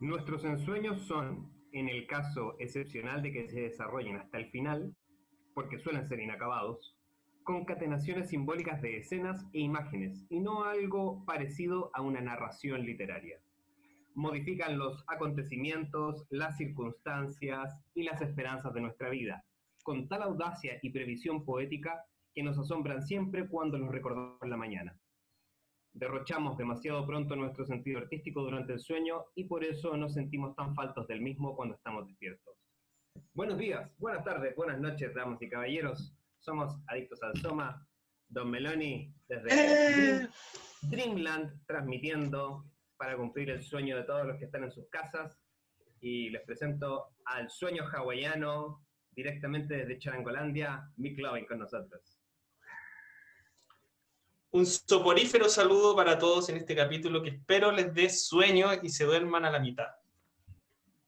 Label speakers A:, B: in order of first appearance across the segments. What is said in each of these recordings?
A: Nuestros ensueños son, en el caso excepcional de que se desarrollen hasta el final, porque suelen ser inacabados, concatenaciones simbólicas de escenas e imágenes, y no algo parecido a una narración literaria. Modifican los acontecimientos, las circunstancias y las esperanzas de nuestra vida, con tal audacia y previsión poética que nos asombran siempre cuando los recordamos en la mañana. Derrochamos demasiado pronto nuestro sentido artístico durante el sueño y por eso nos sentimos tan faltos del mismo cuando estamos despiertos. Buenos días, buenas tardes, buenas noches, damas y caballeros. Somos Adictos al Soma, Don Meloni desde
B: ¡Eh!
A: Dreamland transmitiendo para cumplir el sueño de todos los que están en sus casas. Y les presento al sueño hawaiano directamente desde Charangolandia, Mick Loving con nosotros.
B: Un soporífero saludo para todos en este capítulo que espero les dé sueño y se duerman a la mitad.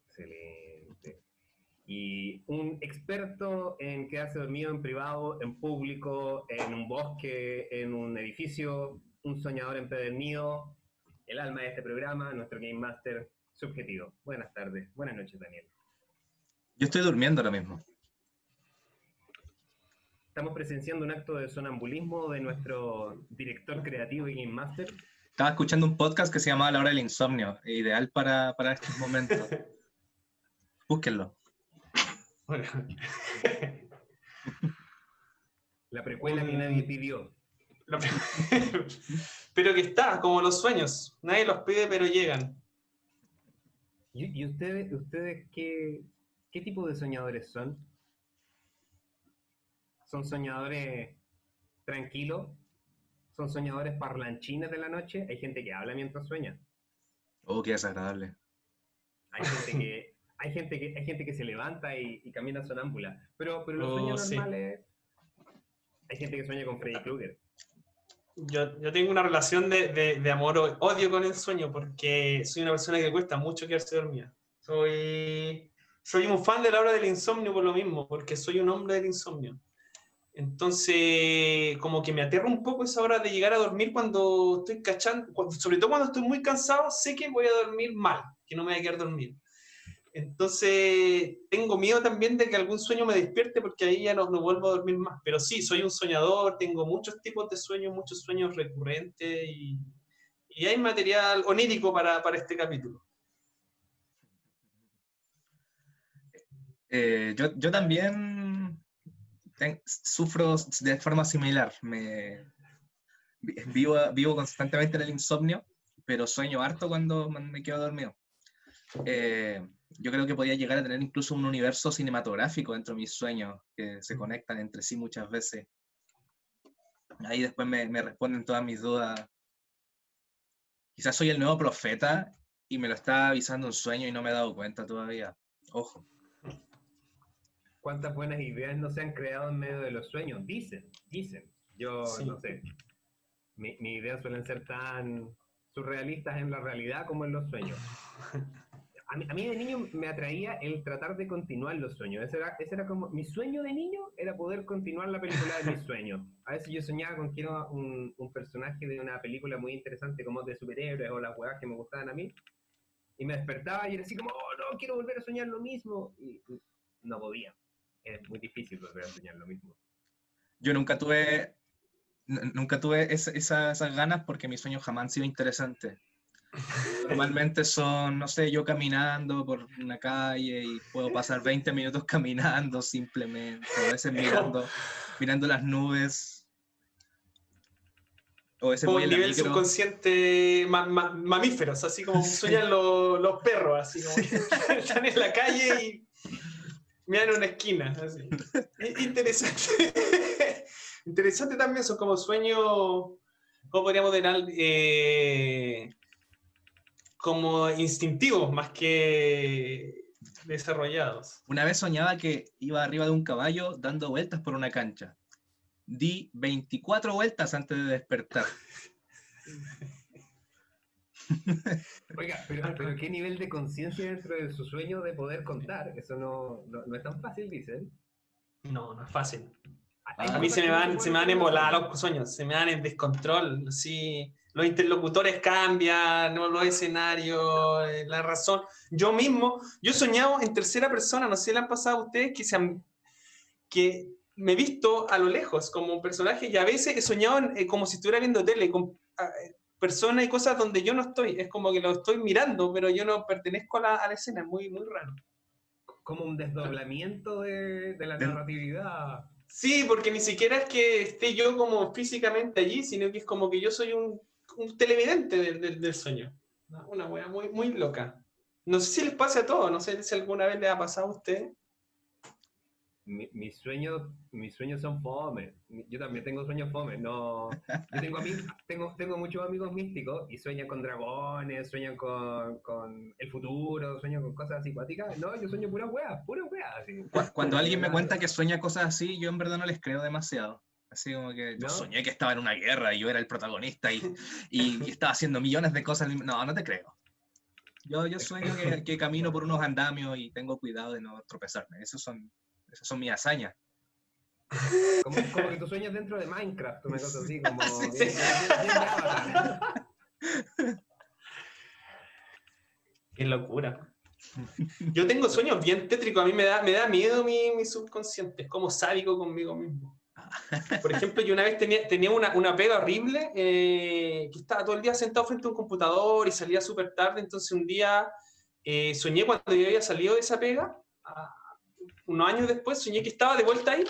A: Excelente. Y un experto en quedarse dormido en privado, en público, en un bosque, en un edificio, un soñador empedernido, el alma de este programa, nuestro Game Master subjetivo. Buenas tardes, buenas noches, Daniel.
C: Yo estoy durmiendo ahora mismo.
A: Estamos presenciando un acto de sonambulismo de nuestro director creativo y Game Master.
C: Estaba escuchando un podcast que se llamaba La Hora del Insomnio, ideal para, para estos momentos. Búsquenlo.
B: Bueno,
A: La precuela que nadie pidió.
B: pero que está, como los sueños. Nadie los pide, pero llegan.
A: ¿Y, y ustedes, ustedes qué, qué tipo de soñadores son? ¿Son soñadores tranquilos? ¿Son soñadores parlanchines de la noche? Hay gente que habla mientras sueña.
C: Oh, qué desagradable.
A: Hay gente que, hay gente que, hay gente que se levanta y, y camina sonámbula. Pero, pero los
B: Oh,
A: sueños
B: sí.
A: normales. Hay gente que sueña con Freddy Krueger.
B: Yo, yo tengo una relación de, de, de amor-odio con el sueño porque soy una persona que cuesta mucho quedarse dormida. Soy, soy un fan de la hora del insomnio por lo mismo, porque soy un hombre del insomnio. Entonces, como que me aterra un poco esa hora de llegar a dormir cuando estoy cachando, cuando- sobre todo cuando estoy muy cansado, sé que voy a dormir mal, que no me voy a quedar dormido. Entonces, tengo miedo también de que algún sueño me despierte porque ahí ya no, no vuelvo a dormir más. Pero sí, soy un soñador, tengo muchos tipos de sueños, muchos sueños recurrentes y, y hay material onírico para, para este capítulo.
C: Eh, yo, yo también ten- sufro de forma similar. Me, vi- vivo, vivo constantemente en el insomnio, pero sueño harto cuando me quedo dormido. Eh, yo creo que podía llegar a tener incluso un universo cinematográfico dentro de mis sueños que se conectan entre sí muchas veces. Ahí después me, me responden todas mis dudas. Quizás soy el nuevo profeta y me lo está avisando un sueño y no me he dado cuenta todavía. Ojo.
A: ¿Cuántas buenas ideas no se han creado en medio de los sueños? Dicen, dicen. Yo
B: Sí.
A: no sé. Mi- mis ideas suelen ser tan surrealistas en la realidad como en los sueños. A mí, a mí de niño me atraía el tratar de continuar los sueños. Ese era, ese era como. Mi sueño de niño era poder continuar la película de mis sueños. A veces yo soñaba con que era un, un personaje de una película muy interesante como de superhéroes o las huevas que me gustaban a mí. Y me despertaba y era así como, oh no, quiero volver a soñar lo mismo. Y y no podía. Es muy difícil volver a soñar lo mismo.
C: Yo nunca tuve, nunca tuve esa- esa- esas ganas porque mis sueños jamás han sido interesantes. Normalmente son, no sé, yo caminando por una calle y puedo pasar 20 minutos caminando simplemente, a veces mirando, mirando las nubes. O a veces
B: Como
C: voy
B: un nivel
C: micro.
B: subconsciente ma- ma- mamíferos, así como sueñan los, los perros, así como están en la calle y miran una esquina. Así. Interesante. Interesante también, son como sueños, ¿cómo podríamos denominar? Eh, como instintivos más que desarrollados.
C: Una vez soñaba que iba arriba de un caballo dando vueltas por una cancha. Di 24 vueltas antes de despertar.
A: Oiga, pero, pero qué nivel de conciencia dentro de su sueño de poder contar. Eso no, no, no es tan fácil, dicen.
B: No, no es fácil.
A: Hay
B: A mí se me van, se me van embolar los sueños, se me dan en descontrol, así. los interlocutores cambian, los escenarios, eh, la razón. Yo mismo, yo he soñado en tercera persona, no sé si le han pasado a ustedes que, se que me he visto a lo lejos como un personaje y a veces he soñado eh, como si estuviera viendo tele, con ah, personas y cosas donde yo no estoy. Es como que lo estoy mirando, pero yo no pertenezco a la, a la escena, es muy, muy raro.
A: Como un desdoblamiento de, de la narratividad.
B: Sí, porque ni siquiera es que esté yo como físicamente allí, sino que es como que yo soy un un televidente del, sueño. Una wea muy, muy loca. No sé si les pasa a todos, no sé si alguna vez le ha pasado a usted.
A: Mis sueños mis sueños son fome. Yo también tengo sueños fome. No, yo tengo, tengo, tengo muchos amigos místicos y sueñan con dragones, sueñan con, con el futuro, sueñan con cosas así No, yo sueño pura wea, pura wea.
C: Cuando alguien me cuenta que sueña cosas así, yo en verdad no les creo demasiado. Así como que yo soñé que estaba en una guerra y yo era el protagonista y, y, estaba haciendo millones de cosas. No, no te creo. Yo, yo sueño que, que, camino por unos andamios y tengo cuidado de no tropezarme. Esos son, esas son mis hazañas.
A: Como, como, que tú sueñas dentro de Minecraft, una cosa así, como...
B: Qué locura. Yo tengo sueños bien tétricos, a mí me da, me da miedo mi, mi subconsciente, es como sádico conmigo mismo. Por ejemplo, yo una vez tenía, tenía una, una pega horrible, eh, que estaba todo el día sentado frente a un computador y salía súper tarde, entonces un día eh, soñé cuando yo había salido de esa pega, unos años después, soñé que estaba de vuelta ahí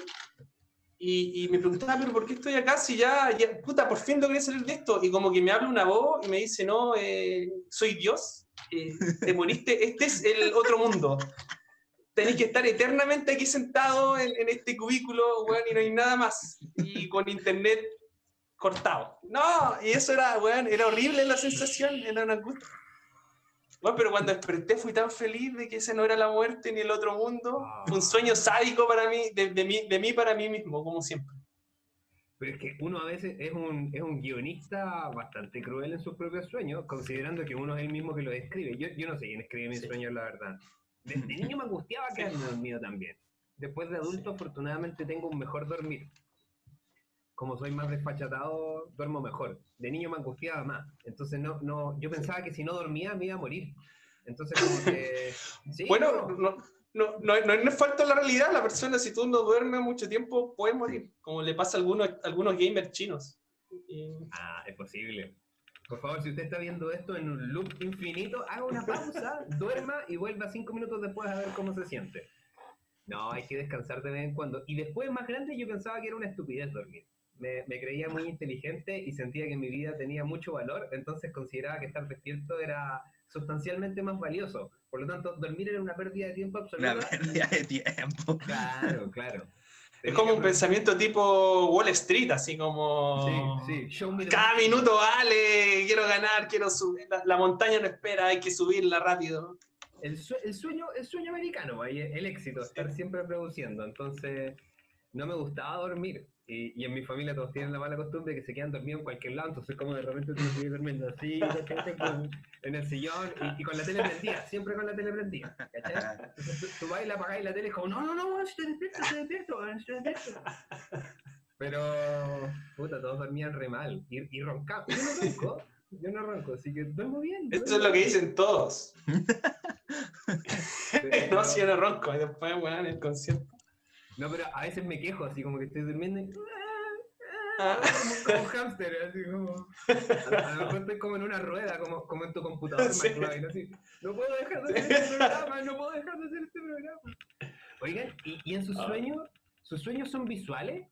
B: y, me preguntaba, pero ¿por qué estoy acá si ya, puta, por fin logré salir de esto? Y como que me habla una voz y me dice, no, eh, soy Dios, te moriste, este es el otro mundo tenéis que estar eternamente aquí sentado en, este cubículo, weón, y no hay nada más. Y con internet cortado. No, y eso era, weón, era horrible la sensación, era una angustia. Bueno, pero cuando desperté fui tan feliz de que ese no era la muerte ni el otro mundo. Fue un sueño sádico para mí, de, de, mí, de mí para mí mismo, como siempre.
A: Pero es que uno a veces es un, es un guionista bastante cruel en sus propios sueños, considerando que uno es el mismo que lo describe. Yo, yo no sé quién escribe mis sueños, la verdad. Desde niño me angustiaba quedarme dormido también. Después de adulto, afortunadamente, tengo un mejor dormir. Como soy más despachatado, duermo mejor. De niño me angustiaba más. Entonces, no, no, yo pensaba que si no dormía me iba a morir. Entonces, como que.
B: bueno, no, no, no, no, es falta la realidad. La persona, si tú no duermes mucho tiempo, puede morir. Como le pasa a algunos, algunos gamers chinos.
A: Ah, es posible. Por favor, si usted está viendo esto en un loop infinito, haga una pausa, duerma y vuelva cinco minutos después a ver cómo se siente. No, hay que descansar de vez en cuando. Y después, más grande, yo pensaba que era una estupidez dormir. Me, creía muy inteligente y sentía que mi vida tenía mucho valor, entonces consideraba que estar despierto era sustancialmente más valioso. Por lo tanto, dormir era una pérdida de tiempo absoluta.
C: Una pérdida de tiempo.
A: Claro, claro.
B: Es como un pensamiento tipo Wall Street, así como. Sí, sí. Cada minuto vale, quiero ganar, quiero subir. La, montaña no espera, hay que subirla rápido.
A: El, sueño, el sueño americano, el éxito, estar siempre produciendo. Entonces, no me gustaba dormir. Y, en mi familia todos tienen la mala costumbre de que se quedan dormidos en cualquier lado, entonces como de repente tú sigues durmiendo así, en el sillón y, con la tele prendida, siempre con la tele prendida, ¿cachai? Entonces tú, vas y la apagás y la tele es como, no, no, no, estoy despierto, estoy despierto, estoy despierto. Pero, puta, todos dormían re mal y, y roncaban. Yo no ronco, yo no ronco, así que duermo bien.
B: Esto es lo que dicen todos. no, si yo no ronco, y después, bueno, en el concierto.
A: No, pero a veces me quejo, así como que estoy durmiendo y... Ah. Como, un hámster, así como... A, lo mejor estoy como en una rueda, como, como en tu computador, sí. así. No puedo dejar de hacer este programa, no puedo dejar de hacer este programa. Oigan, ¿y, y en sus ah. sueños? ¿Sus sueños son visuales?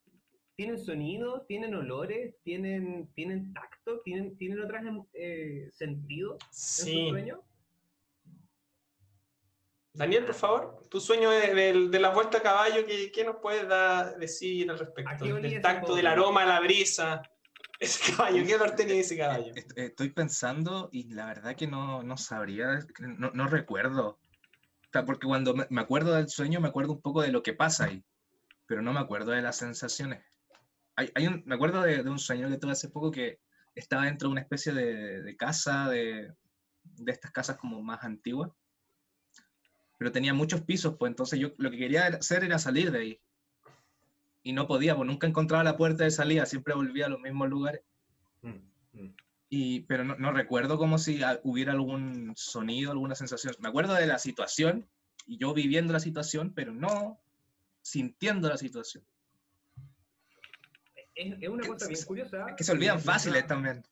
A: ¿Tienen sonido? ¿Tienen olores? ¿Tienen, tienen tacto? ¿Tienen, tienen otros eh, sentidos en sus sueños?
B: Daniel, por favor, tu sueño de, de, la vuelta a caballo, ¿qué, qué nos puedes decir al respecto? Del tacto, del aroma, la brisa. Ese caballo, ¿qué olor tenía ese caballo?
C: Estoy pensando y la verdad que no, no sabría, no, no recuerdo. porque cuando me acuerdo del sueño, me acuerdo un poco de lo que pasa ahí, pero no me acuerdo de las sensaciones. Hay, hay un, me acuerdo de, de, un sueño que tuve hace poco que estaba dentro de una especie de, de casa, de, de estas casas como más antiguas pero tenía muchos pisos, pues entonces yo lo que quería hacer era salir de ahí. Y no podía, pues nunca encontraba la puerta de salida, siempre volvía a los mismos lugares. Mm, mm. Y, pero no, no recuerdo como si hubiera algún sonido, alguna sensación. Me acuerdo de la situación y yo viviendo la situación, pero no sintiendo la situación.
A: Es, es una cosa bien curiosa.
C: Es que se olvidan fáciles también.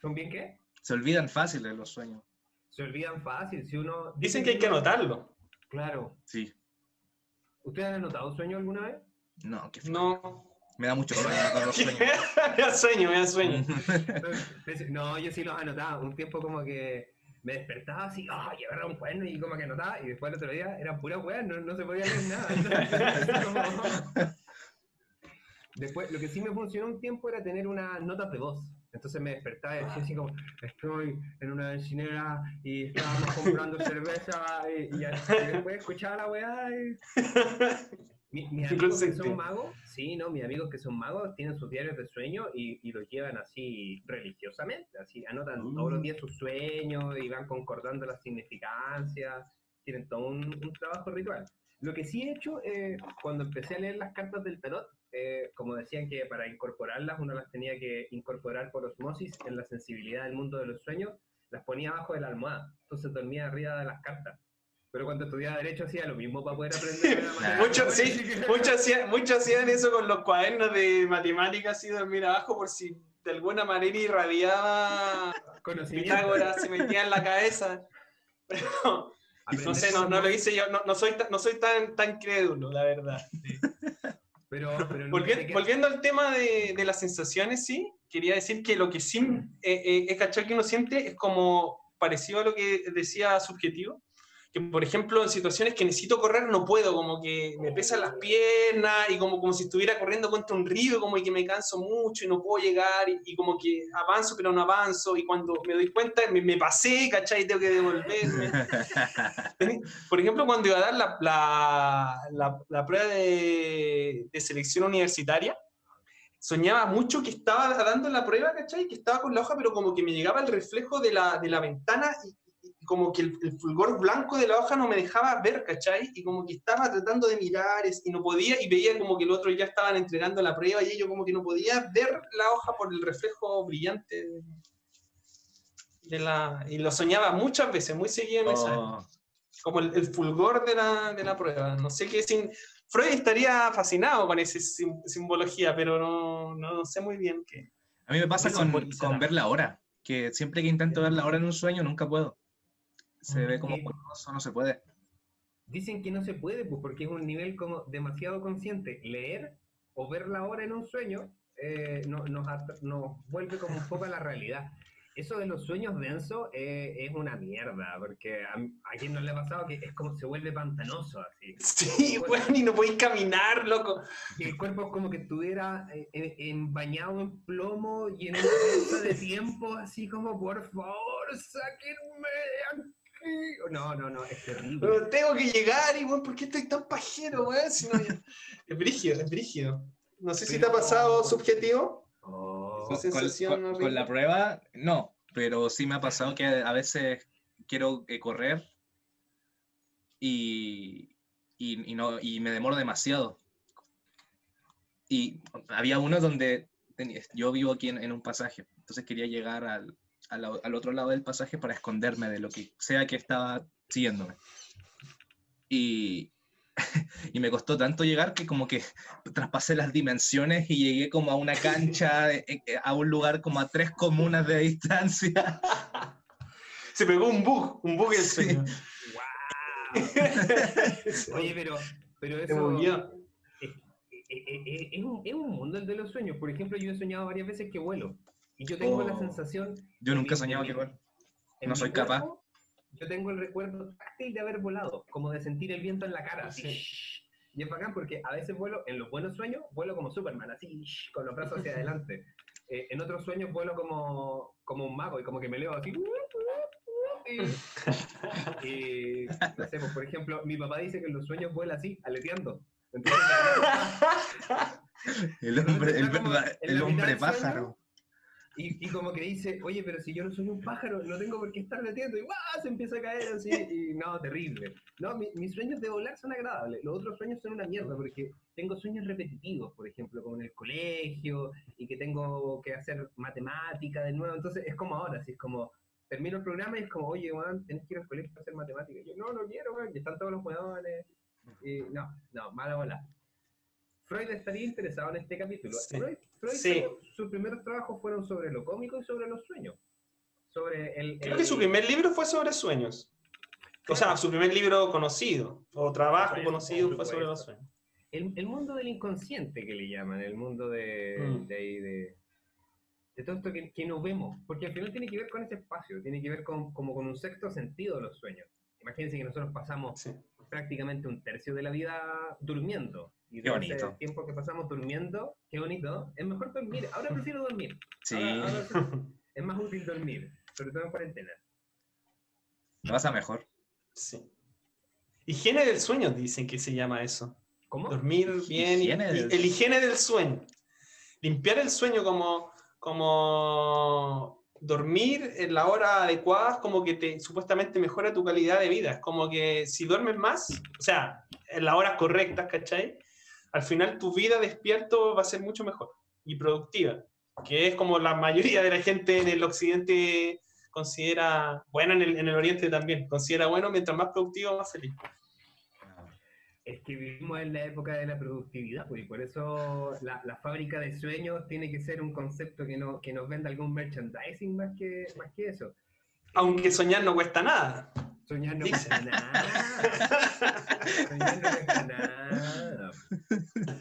A: ¿Son bien qué?
C: Se olvidan fáciles los sueños.
A: Se olvidan fácil. Si uno.
B: Dicen que hay que anotarlo.
A: Claro.
C: Sí.
A: ¿Ustedes han anotado un sueño alguna vez?
C: No, que
B: No.
C: me da mucho sueño anotar los sueños.
B: me da sueño, me da sueño.
A: No, yo sí los anotaba. Un tiempo como que me despertaba así, ¡ay, agarraba un cuaderno y como que anotaba. Y después el otro día eran puras weas, no, no se podía leer nada. Entonces, como- Después, lo que sí me funcionó un tiempo era tener unas notas de voz. Entonces me despertaba y decía así como, estoy en una bencinera y estábamos comprando cerveza y, y, y después escuchaba la weá y... Mi- mis amigos que son magos, sí, no, mis amigos que son magos tienen sus diarios de sueño y, y los llevan así religiosamente, así anotan todos los días sus sueños y van concordando las significancias, tienen todo un, un trabajo ritual. Lo que sí he hecho, eh, cuando empecé a leer las cartas del tarot, eh, como decían que para incorporarlas uno las tenía que incorporar por osmosis en la sensibilidad del mundo de los sueños, las ponía abajo de la almohada, entonces dormía arriba de las cartas. Pero cuando estudiaba Derecho hacía lo mismo para poder aprender.
B: Muchos sí, muchos hacían, hacían eso con los cuadernos de matemáticas y dormir abajo por si de alguna manera irradiaba. Pitágoras, se metía en la cabeza. Pero no sé, no, no lo hice yo, no, no soy, no soy tan, tan crédulo, la verdad.
A: Pero,
B: volviendo al tema de, de las sensaciones, sí, quería decir que lo que sí eh, eh, es cachar que uno siente es como parecido a lo que decía subjetivo. Que, por ejemplo, en situaciones que necesito correr no puedo, como que me pesan las piernas y como, como si estuviera corriendo contra un río, como que me canso mucho y no puedo llegar y, y como que avanzo pero no avanzo y cuando me doy cuenta me, me pasé, ¿cachai? Tengo que devolverme. Por ejemplo, cuando iba a dar la, la, la- la prueba de, de selección universitaria, soñaba mucho que estaba dando la prueba, ¿cachai? Que estaba con la hoja, pero como que me llegaba el reflejo de la, de la ventana y como que el, el fulgor blanco de la hoja no me dejaba ver, ¿cachai? Y como que estaba tratando de mirar es- y no podía, y veía como que el otro ya estaban entregando la prueba y yo como que no podía ver la hoja por el reflejo brillante de, de la... Y lo soñaba muchas veces, muy seguido en esa
C: Oh,
B: como el, el fulgor de la, de la prueba. No sé qué sin Freud estaría fascinado con esa sim- simbología, pero no, no, no sé muy bien qué.
C: a mí me pasa
B: ¿Qué
C: con, con ver la hora, que siempre que intento ver la hora en un sueño nunca puedo. Se ve como borroso, no se puede.
A: Dicen que no se puede, pues porque es un nivel como demasiado consciente. Leer o ver la hora en un sueño eh, no- nos, nos vuelve como un poco a la realidad. Eso de los sueños densos eh, es una mierda, porque a, a quien no le ha pasado que es como se vuelve pantanoso así.
B: Sí, bueno, y no podéis caminar, loco.
A: Y el cuerpo es como que estuviera eh, eh, en- bañado en plomo y en una bolsa de tiempo, así como, por favor, sáquenme de aquí. No, no, no, es terrible.
B: Pero tengo que llegar y, bueno, ¿por qué estoy tan pajero, weón? Si no, Es brígido, es brígido. No sé si te ha pasado subjetivo.
A: Oh.
B: Con- sensación
C: con-
B: horrible.
C: con la prueba, no, pero sí me ha pasado que a veces quiero eh, correr y, y, y no, y me demoro demasiado. Y había uno donde tenía- yo vivo aquí en, en un pasaje, entonces quería llegar al, al, al otro lado del pasaje para esconderme de lo que sea que estaba siguiéndome. Y, y me costó tanto llegar que como que traspasé las dimensiones y llegué como a una cancha, eh, eh, a un lugar como a tres comunas de distancia.
B: Se pegó un bug, un bug el
C: Sí.
B: sueño.
A: Oye, pero, pero eso es- es- es un, es un mundo el de los sueños. Por ejemplo, yo he soñado varias veces que vuelo. Y yo tengo la
C: Oh.
A: sensación.
C: Yo nunca he soñado que
A: en
C: No soy capaz.
A: Yo tengo el recuerdo táctil de haber volado, como de sentir el viento en la cara. así. Y es bacán porque a veces vuelo, en los buenos sueños, vuelo como Superman, así, con los brazos hacia adelante. Eh, en otros sueños vuelo como, como un mago y como que me leo así. Y, y, no sé, pues, por ejemplo, mi papá dice que en los sueños vuela así, aleteando. Entonces,
C: El hombre, el,
A: como
C: el
A: la
C: hombre
A: sueño. Y, y, como que dice, oye, pero si yo no soy un pájaro, no tengo por qué estar latiendo, y ¡guau! se empieza a caer así, y no, terrible. No, mi, mis sueños de volar son agradables, los otros sueños son una mierda, porque tengo sueños repetitivos, por ejemplo, como en el colegio, y que tengo que hacer matemática de nuevo, entonces es como ahora, así es como, termino el programa y es como, oye, Juan, tenés que ir al colegio a hacer matemática. Y yo, no, no quiero, man, y están todos los jugadores, y no, no, mala bola. Freud estaría interesado en este capítulo.
B: Sí.
A: Freud, Freud
B: Sí.
A: sus primeros trabajos fueron sobre lo cómico y sobre los sueños. Sobre el,
B: Creo
A: el-
B: que su primer libro fue sobre sueños. O sea, su primer libro conocido, o trabajo conocido fue sobre los sueños.
A: el, el mundo del inconsciente que le llaman, el mundo de,
B: Mm.
A: de, de, de todo esto que, que no vemos, porque al final tiene que ver con ese espacio, tiene que ver con, como con un sexto sentido de los sueños. Imagínense que nosotros pasamos
B: Sí.
A: prácticamente un tercio de la vida durmiendo. Y
C: Qué bonito.
A: tiempo que pasamos durmiendo, qué bonito, es mejor dormir. Ahora prefiero dormir.
C: Sí,
A: Ahora- ahora es más útil dormir, sobre todo en cuarentena.
C: lo pasa mejor.
B: Sí. Higiene del sueño, dicen que se llama eso.
A: ¿Cómo?
B: Dormir bien. y-
C: Higiene del-
B: El higiene del sueño. Limpiar el sueño como, como dormir en la hora adecuada, como que te supuestamente mejora tu calidad de vida. Es como que si duermes más, o sea, en las horas correctas, ¿cachai? Al final tu vida despierto va a ser mucho mejor y productiva, que es como la mayoría de la gente en el occidente considera, bueno, en el, en el oriente también, considera bueno, mientras más productivo, más feliz.
A: Es que vivimos en la época de la productividad, pues, y por eso la, la fábrica de sueños tiene que ser un concepto que, no, que nos venda algún merchandising más que, más que eso.
B: Aunque soñar no cuesta nada.
A: Soñar no cuesta nada. Soñar no cuesta nada.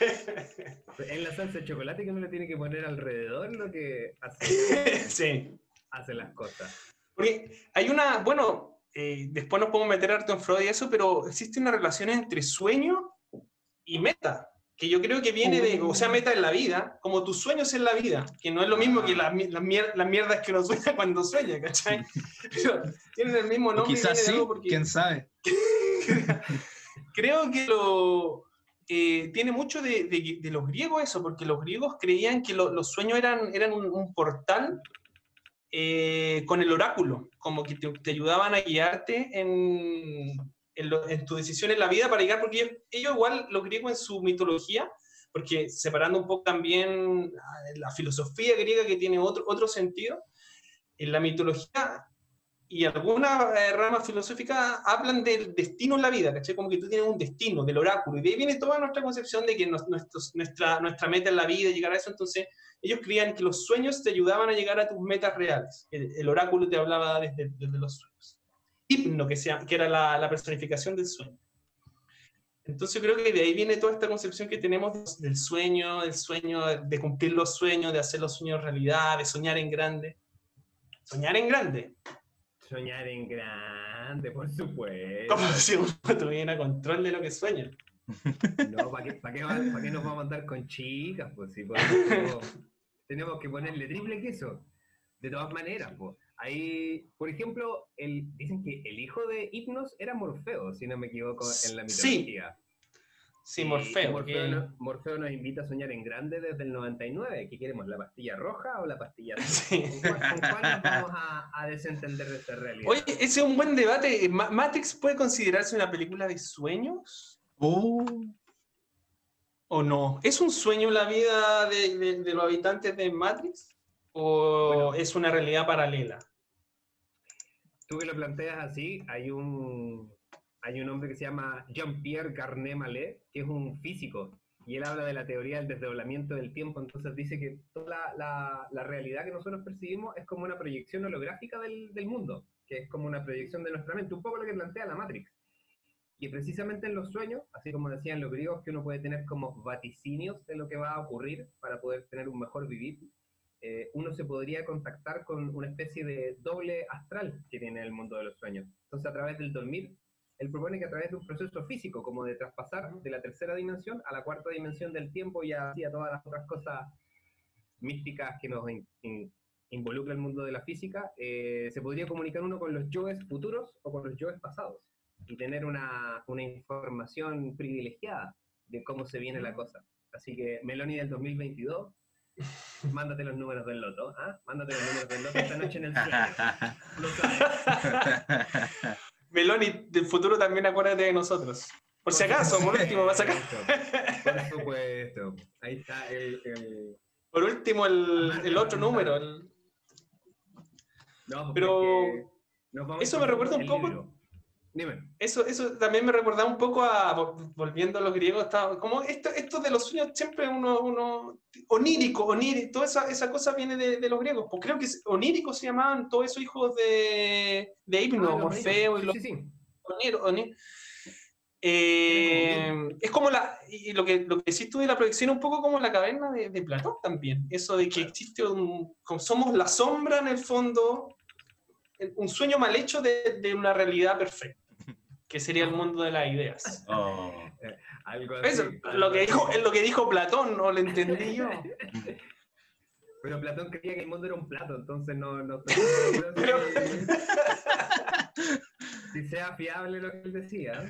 A: Es la salsa de chocolate que uno le tiene que poner alrededor lo que hace,
B: sí.
A: hace las cosas.
B: Porque hay una, bueno, eh, después nos podemos meter harto en Freud y eso, pero existe una relación entre sueño y meta, que yo creo que viene de, o sea, meta en la vida, como tus sueños en la vida, que no es lo mismo que las la, mier- las mierdas que uno sueña cuando sueña, ¿cachai? Pero tienen el mismo nombre.
C: quizás sí,
B: porque
C: quién sabe.
B: Creo que lo, eh, tiene mucho de, los griegos eso, porque los griegos creían que lo- los sueños eran, eran un, portal eh, con el oráculo, como que te, ayudaban a guiarte en, en, lo- tu decisión en la vida para llegar, porque ellos, ellos igual, los griegos en su mitología, porque separando un poco también ah, la filosofía griega que tiene otro, otro sentido, en la mitología y algunas eh, ramas filosóficas hablan del destino en la vida, ¿cachai? Como que tú tienes un destino, del oráculo, y de ahí viene toda nuestra concepción de que nos- nuestros- nuestra, nuestra meta en la vida es llegar a eso, entonces ellos creían que los sueños te ayudaban a llegar a tus metas reales, el, el oráculo te hablaba desde, desde los sueños. Hipno, que, sea, que era la, la personificación del sueño. Entonces creo que de ahí viene toda esta concepción que tenemos del sueño, del sueño, de cumplir los sueños, de hacer los sueños realidad, de soñar en grande. Soñar en grande.
A: Soñar en grande, por supuesto.
B: Como si uno tuviera control de lo que sueña.
A: No, ¿para qué, pa' qué, va- pa' qué nos vamos a andar con chicas? Pues si tenemos, que ponerle triple queso. De todas maneras, pues. Ahí, por ejemplo, el, dicen que el hijo de Hipnos era Morfeo, si no me equivoco, en la mitología.
B: Sí,
A: Y
B: Morfeo.
A: Morfeo,
B: que-
A: no- Morfeo nos invita a soñar en grande desde el 99. ¿Qué queremos? ¿La pastilla roja o la pastilla azul?
B: Sí.
A: ¿Con cuál, con cuál nos vamos a, a desentender de esta realidad?
B: Oye, ese es un buen debate. Ma- ¿Matrix puede considerarse una película de sueños
C: Uh,
B: o no? ¿Es un sueño la vida de, de- de los habitantes de Matrix o
A: Bueno.
B: es una realidad paralela?
A: Tú que lo planteas así, hay un, hay un hombre que se llama Jean-Pierre Garnet Mallet, que es un físico, y él habla de la teoría del desdoblamiento del tiempo, entonces dice que toda la, realidad que nosotros percibimos es como una proyección holográfica del, del mundo, que es como una proyección de nuestra mente, un poco lo que plantea la Matrix. Y precisamente en los sueños, así como decían los griegos, que uno puede tener como vaticinios de lo que va a ocurrir para poder tener un mejor vivir, eh, uno se podría contactar con una especie de doble astral que tiene el mundo de los sueños. Entonces, a través del dormir, él propone que a través de un proceso físico, como de traspasar de la tercera dimensión a la cuarta dimensión del tiempo y así a todas las otras cosas místicas que nos in- in- involucra el mundo de la física, eh, se podría comunicar uno con los yoes futuros o con los yoes pasados y tener una, una información privilegiada de cómo se viene la cosa. Así que Meloni del 2022 Mándate los números del loto, ¿ah? Mándate los números del loto esta noche en el sueño.
B: Meloni, del futuro también acuérdate de nosotros. Por si acaso, por último, va a sacar.
A: Por supuesto. Ahí está el. el-
B: Por último, el, el otro número. el-
A: No,
B: Pero
A: porque nos vamos
B: eso me recuerda un poco-.
A: Dime.
B: Eso, eso también me recordaba un poco a, vol- volviendo a los griegos, como esto, esto de los sueños siempre uno, uno onírico, onírico, toda esa, esa cosa viene de, de los griegos, pues creo que oníricos se llamaban todos esos hijos de, de Hipno,
A: Ah,
B: Morfeo y los
A: sí, sí.
B: Eh, es como la, y lo que, lo que decís tú de la proyección, un poco como la caverna de, de Platón también. Eso de que existe un, como somos la sombra en el fondo, un sueño mal hecho de, de una realidad perfecta, que sería el mundo de las ideas.
C: Oh.
A: Algo así.
B: Eso, lo que dijo, es lo que dijo Platón, no lo entendí yo.
A: Pero Platón creía que el mundo era un plato, entonces no, no
B: Pero-
A: si, sea fiable lo que él decía.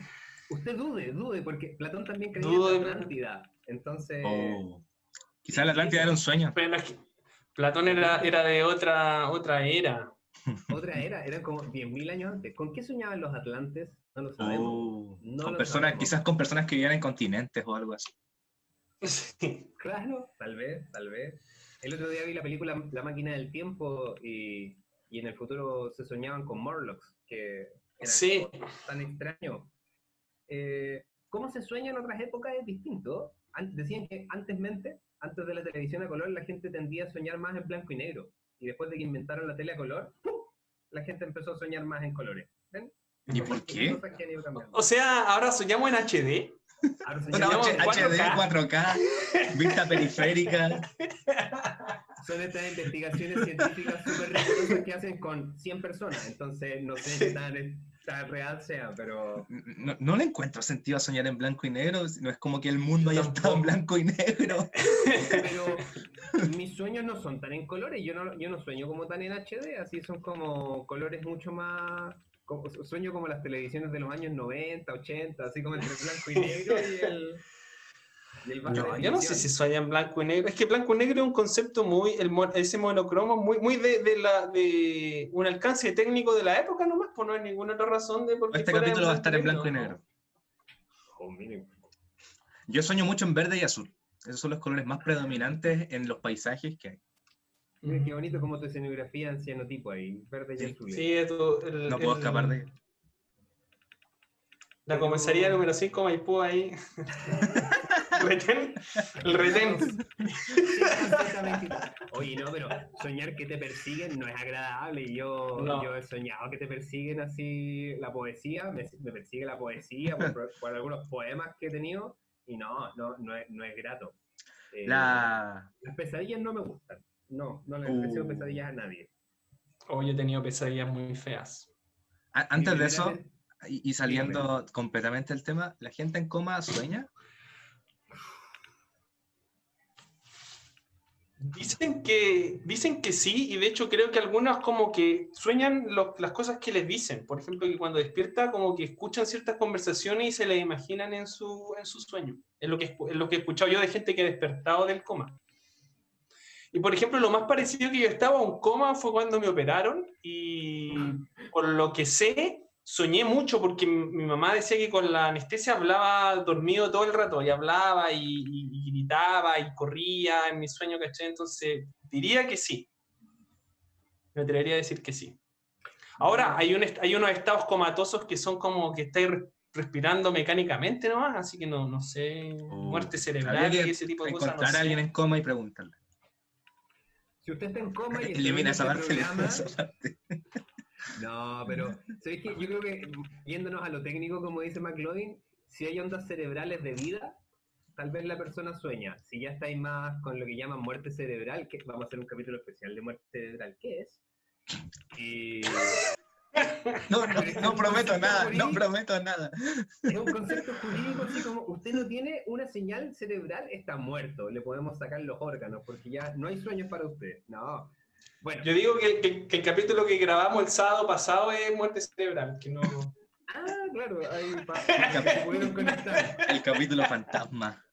A: Usted dude, dude, porque Platón también creía
B: Dudo
A: en la Atlántida. Entonces,
C: Oh. Quizá la Atlántida era un sueño.
B: Pero es que Platón era, era de otra, otra era.
A: Otra era, eran como 10.000 años antes. ¿Con qué soñaban los atlantes? No lo sabemos. No
C: Con
A: lo
C: personas,
A: sabemos.
C: quizás con personas que vivían en continentes o algo así.
B: Sí.
A: Claro, tal vez, tal vez. El otro día vi la película La máquina del tiempo y, y en el futuro se soñaban con Morlocks, que eran
B: Sí.
A: tan extraño. Eh, ¿Cómo se sueña en otras épocas es distinto? An- decían que antesmente, antes de la televisión a color, la gente tendía a soñar más en blanco y negro. Y después de que inventaron la tele a color, ¡pum! la gente empezó a soñar más en colores. ¿Ven?
C: ¿Y por qué?
B: O sea, ahora soñamos en HD.
A: Ahora
C: Una
A: soñamos-
B: Soñamos en
C: HD
B: 4K.
C: 4K, vista periférica.
A: Son estas investigaciones científicas súper rigurosas que hacen con 100 personas, entonces no sé qué tan, real sea, pero
C: No, no le encuentro sentido a soñar en blanco y negro. No es como que el mundo haya estado en blanco y negro.
A: pero mis sueños no son tan en colores, yo no, yo no sueño como tan en HD, así son como colores mucho más... como- sueño como las televisiones de los años 90, 80, así como entre blanco y negro y el...
B: yo no sé si sueña en blanco y negro. Es que blanco y negro es un concepto muy, el, ese monocromo, muy, muy de, de la, de un alcance técnico de la época nomás, pues no hay ninguna otra razón de por qué
C: Este capítulo va a estar en blanco y negro.
A: Oh.
C: Yo sueño mucho en verde y azul. Esos son los colores más predominantes en los paisajes que hay.
A: Mira qué bonito como tu escenografía en cianotipo ahí, verde y
C: Sí.
A: azul.
B: Sí, esto- el-
C: No puedo
B: el-
C: escapar de
B: La comisaría número 5 Maipú ahí. retén, el retén.
A: Oye, no, pero soñar que te persiguen no es agradable. Yo,
B: No.
A: yo he soñado que te persiguen así la poesía, me, me persigue la poesía por, por algunos poemas que he tenido y no, no, no, es, no es grato. Eh,
C: la...
A: Las pesadillas no me gustan. No, no le
C: Uh.
A: deseo pesadillas a nadie.
B: Oh, yo he tenido pesadillas muy feas.
C: a- Antes de eso, y saliendo completamente del tema, ¿la gente en coma sueña?
B: Dicen que, dicen que sí, y de hecho creo que algunas como que sueñan las cosas que les dicen. Por ejemplo, que cuando despierta como que escuchan ciertas conversaciones y se las imaginan en su, en su sueño. Es lo, que, es lo que he escuchado yo de gente que ha despertado del coma. Y por ejemplo, lo más parecido que yo estaba a un coma fue cuando me operaron y por lo que sé, soñé mucho porque mi mamá decía que con la anestesia hablaba dormido todo el rato y hablaba y, y- y gritaba y corría en mi sueño, ¿cachai? Entonces, diría que sí. Me atrevería a decir que sí. Ahora, hay, un, hay unos estados comatosos que son como que estáis re- respirando mecánicamente nomás, así que no, no sé,
C: Oh,
B: muerte cerebral
C: que
B: y ese tipo de cosas. No
C: encontrar a
B: sé.
C: alguien en coma y preguntarle.
A: Si usted está en coma y
C: Elimina esa parte.
A: No, pero ¿sabéis qué? Yo creo que yéndonos a lo técnico, como dice McLovin, si hay ondas cerebrales de vida, tal vez la persona sueña. Si ya estáis más con lo que llaman muerte cerebral, que vamos a hacer un capítulo especial de muerte cerebral, ¿qué es? Y
C: No, no, no prometo nada, no prometo nada.
A: es un concepto jurídico así como usted no tiene una señal cerebral, está muerto, le podemos sacar los órganos porque ya no hay sueños para usted. No. Bueno,
B: Yo digo que, que- que el capítulo que grabamos el sábado pasado es muerte cerebral, que no...
A: ah, claro, ahí pudieron conectar.
C: El capítulo fantasma.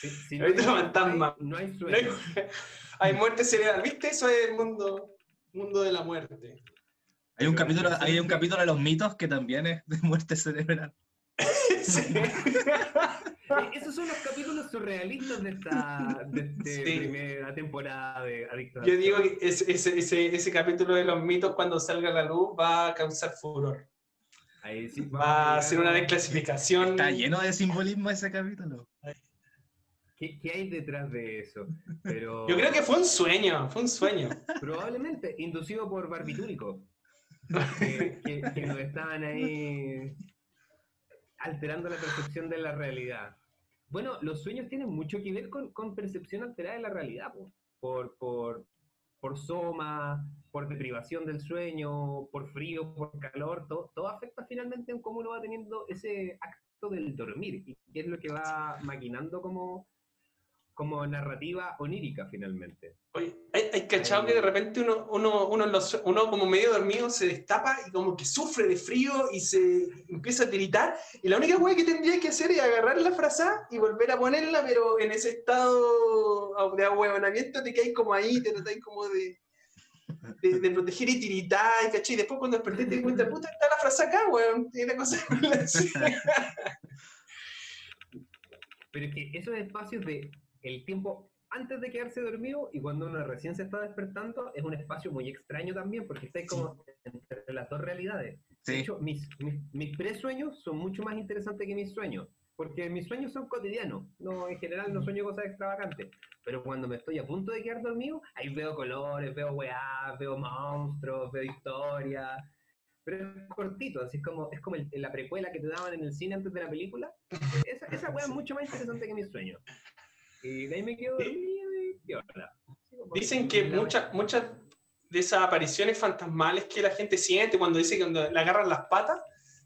A: Si, si
B: Ahorita
A: hay-
B: fantasma.
A: No hay
B: No hay,
A: sueño.
B: hay muerte cerebral. ¿Viste? Eso es el mundo, mundo de la muerte.
C: Hay un, capítulo, hay un capítulo de los mitos que también es de muerte cerebral.
B: Sí.
A: Eh, Esos son los capítulos surrealistas de esta de, de
B: Sí.
A: primera temporada de Adictos
B: Yo digo que ese, ese, ese, ese capítulo de los mitos, cuando salga a la luz, va a causar furor.
A: Ahí sí
B: Va a ser una desclasificación.
C: Está lleno de simbolismo ese capítulo.
A: ¿Qué, qué hay detrás de eso? Pero
B: Yo creo que fue un sueño, fue un sueño.
A: probablemente inducido por barbitúricos que, que- que nos estaban ahí alterando la percepción de la realidad. Bueno, los sueños tienen mucho que ver con, con percepción alterada de la realidad, po. por, por, por soma, por deprivación del sueño, por frío, por calor, todo, afecta finalmente en cómo uno va teniendo ese acto del dormir y qué es lo que va maquinando como, como narrativa onírica finalmente.
B: Oye, hay, hay cachado que de repente uno, uno, uno, los- uno como medio dormido se destapa y como que sufre de frío y se empieza a tiritar. Y la única cosa que tendría que hacer es agarrar la frasa y volver a ponerla, pero en ese estado de ahueonamiento te caes como ahí, te tratáis como de, de, de proteger y tiritar, ¿cachai? Y después cuando desperté te cuenta, puta, está la frase acá, weón. Y la cosa.
A: Pero es que esos espacios de el tiempo antes de quedarse dormido y cuando uno recién se está despertando es un espacio muy extraño también porque estáis como entre las dos realidades. De
C: Sí.
A: hecho, mis, mis, mis presueños son mucho más interesantes que mis sueños, porque mis sueños son cotidianos, no, en general no sueño cosas extravagantes, pero cuando me estoy a punto de quedar dormido, ahí veo colores, veo weá, veo monstruos, veo historias, pero es cortito, así es como, es como el- la precuela que te daban en el cine antes de la película, esa, esa weá es mucho más interesante que mis sueños. Y de ahí me quedo dormido y piola.
B: Dicen que muchas muchas de esas apariciones fantasmales que la gente siente cuando dice que cuando le agarran las patas,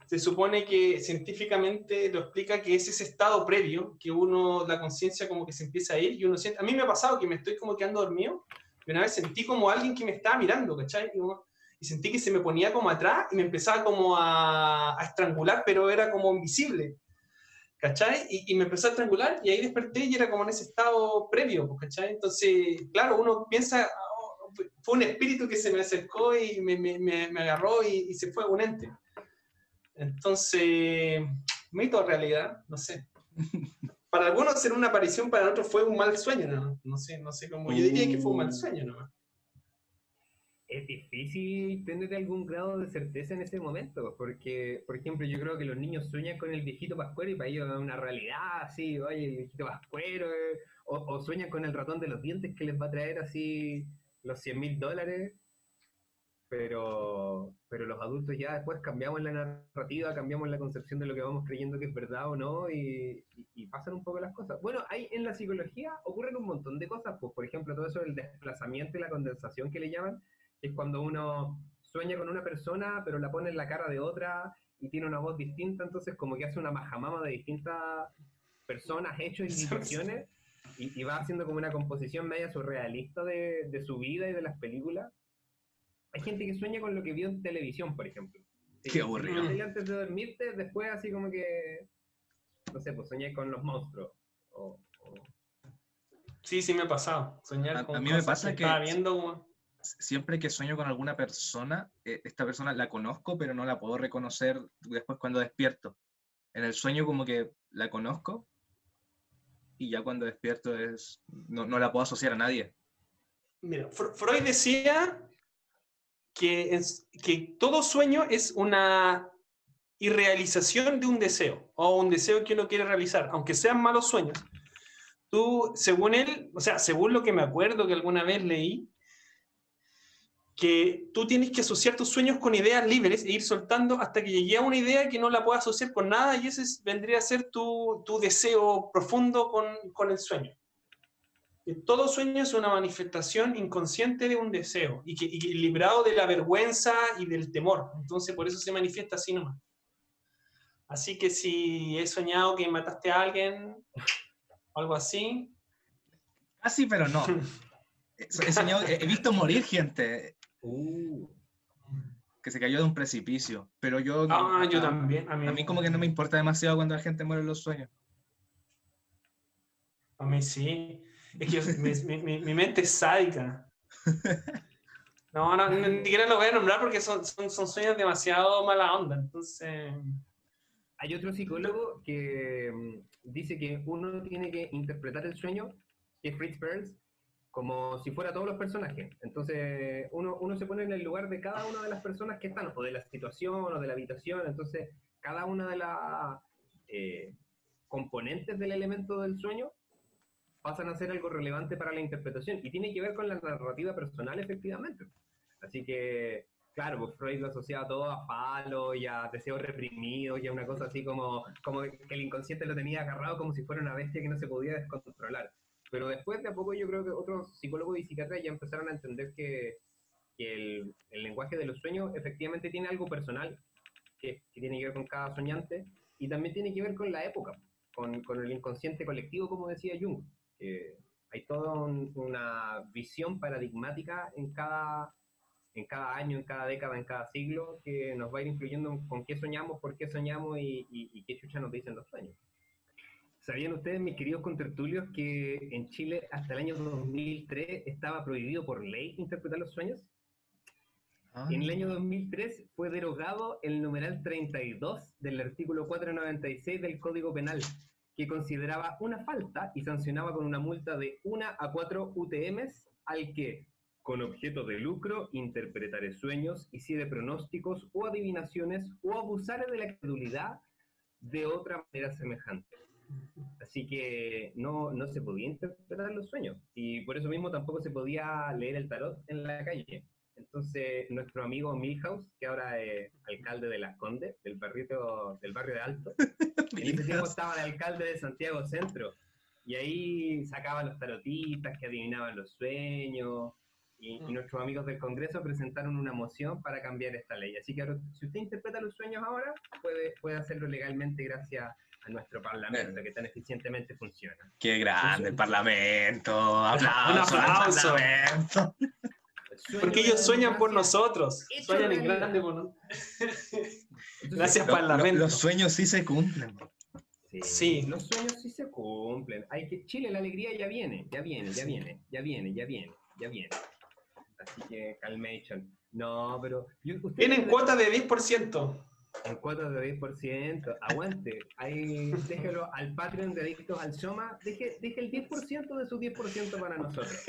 B: se supone que científicamente lo explica que es ese estado previo, que uno, la conciencia como que se empieza a ir y uno siente, a mí me ha pasado que me estoy como quedando dormido y una vez sentí como alguien que me estaba mirando, ¿cachai? Y, uno- y sentí que se me ponía como atrás y me empezaba como a, a estrangular, pero era como invisible. ¿Cachai? Y, y me empezó a estrangular y ahí desperté y era como en ese estado previo, pues, ¿cachai? Entonces, claro, uno piensa, "Oh, fue- un espíritu que se me acercó y me, me- me- me agarró y, y se fue un ente. Entonces, mito o realidad, no sé. Para algunos ser una aparición, para otros fue un mal sueño, ¿no? No sé, no sé cómo. Yo diría que fue un mal sueño nomás.
A: Es difícil tener algún grado de certeza en ese momento, porque, por ejemplo, yo creo que los niños sueñan con el viejito pascuero y para ellos es una realidad, así, oye, el viejito pascuero, eh, o, o sueñan con el ratón de los dientes que les va a traer así los 100 mil dólares, pero, pero los adultos ya después cambiamos la narrativa, cambiamos la concepción de lo que vamos creyendo que es verdad o no, y, y- y pasan un poco las cosas. Bueno, hay, en la psicología ocurren un montón de cosas, pues, por ejemplo, todo eso del desplazamiento y la condensación que le llaman, es cuando uno sueña con una persona, pero la pone en la cara de otra y tiene una voz distinta, entonces como que hace una majamama de distintas personas, hechos y situaciones, y, y va haciendo como una composición media surrealista de, de su vida y de las películas. Hay gente que sueña con lo que vio en televisión, por ejemplo.
C: Qué
A: Si- si
C: aburrido.
A: tele antes de dormirte, después así como que, no sé, pues soñé con los monstruos. O, o-
B: Sí, sí me ha pasado. Soñar
C: A-
B: con
C: a mí me pasa que-
B: estaba viendo como-
C: Siempre que sueño con alguna persona, eh, esta persona la conozco, pero no la puedo reconocer después cuando despierto. En el sueño como que la conozco y ya cuando despierto es no, no la puedo asociar a nadie.
B: Mira, Fr- Freud decía que, es- que todo sueño es una irrealización de un deseo o un deseo que uno quiere realizar, aunque sean malos sueños. Tú, según él, o sea, según lo que me acuerdo que alguna vez leí, que tú tienes que asociar tus sueños con ideas libres e ir soltando hasta que llegue a una idea que no la puedas asociar con nada y ese es- vendría a ser tu, tu deseo profundo con, con el sueño. Que todo sueño es una manifestación inconsciente de un deseo y, que, y librado de la vergüenza y del temor. Entonces, por eso se manifiesta así nomás. Así que si he soñado que mataste a alguien, o algo así,
C: Casi, pero no. Soñado- he visto morir gente
A: Uh,
C: que se cayó de un precipicio, pero yo...
B: ah, yo
C: a-
B: también. A mí,
C: A mí como que no me importa demasiado cuando la gente muere en los sueños.
B: A mí sí. Es que mi, mi, mente es sádica. No, no, ni siquiera lo voy a nombrar porque son, son, son sueños demasiado mala onda. Entonces.
A: Hay otro psicólogo que mm, dice que uno tiene que interpretar el sueño, que es Fritz Perls, como si fuera todos los personajes. Entonces, uno, uno se pone en el lugar de cada una de las personas que están, o de la situación, o de la habitación. Entonces, cada una de las eh, componentes del elemento del sueño pasan a ser algo relevante para la interpretación y tiene que ver con la narrativa personal, efectivamente. Así que, claro, pues Freud lo asociaba todo a falo y a deseos reprimidos y a una cosa así como, como que el inconsciente lo tenía agarrado como si fuera una bestia que no se podía descontrolar. Pero después de a poco yo creo que otros psicólogos y psiquiatras ya empezaron a entender que, el, lenguaje de los sueños efectivamente tiene algo personal que, tiene que ver con cada soñante y también tiene que ver con la época, con, con el inconsciente colectivo, como decía Jung. Que hay toda una visión paradigmática en cada, en cada año, en cada década, en cada siglo, que nos va a ir influyendo con qué soñamos, por qué soñamos y, y qué chucha nos dicen los sueños. ¿Sabían ustedes, mis queridos contertulios, que en Chile hasta el año 2003 estaba prohibido por ley interpretar los sueños? Ah. En el año 2003 fue derogado el numeral 32 del artículo 496 del Código Penal, que consideraba una falta y sancionaba con una multa de 1 a 4 UTMs al que, con objeto de lucro, interpretare sueños, hiciere pronósticos o adivinaciones o abusare de la credulidad de otra manera semejante. Así que no, no se podía interpretar los sueños y por eso mismo tampoco se podía leer el tarot en la calle. Entonces, nuestro amigo Milhouse, que ahora es alcalde de Las Condes, del barrio, del barrio de Alto, en ese tiempo estaba de alcalde de Santiago Centro, y ahí sacaba los tarotistas que adivinaban los sueños, y, y, mm. nuestros amigos del Congreso presentaron una moción para cambiar esta ley. Así que ahora, si usted interpreta los sueños ahora, puede, puede hacerlo legalmente gracias a nuestro Parlamento, que tan eficientemente funciona.
C: Qué grande el Parlamento. Aplauso, Un aplauso.
B: Porque ellos sueñan por nosotros. Sueñan en grande por nosotros. Gracias, Parlamento.
C: Los sueños sí se cumplen.
A: Sí, los sueños sí se cumplen. Hay que Chile, la alegría ya viene, ya viene, ya viene, ya viene, ya viene, ya viene. Así que calmation. No, pero.
B: Tienen cuota de 10%.
A: En cuotas de 10%, aguante. Ahí déjelo al Patreon de Adictos al Soma, deje, deje el 10% de su 10% para nosotros.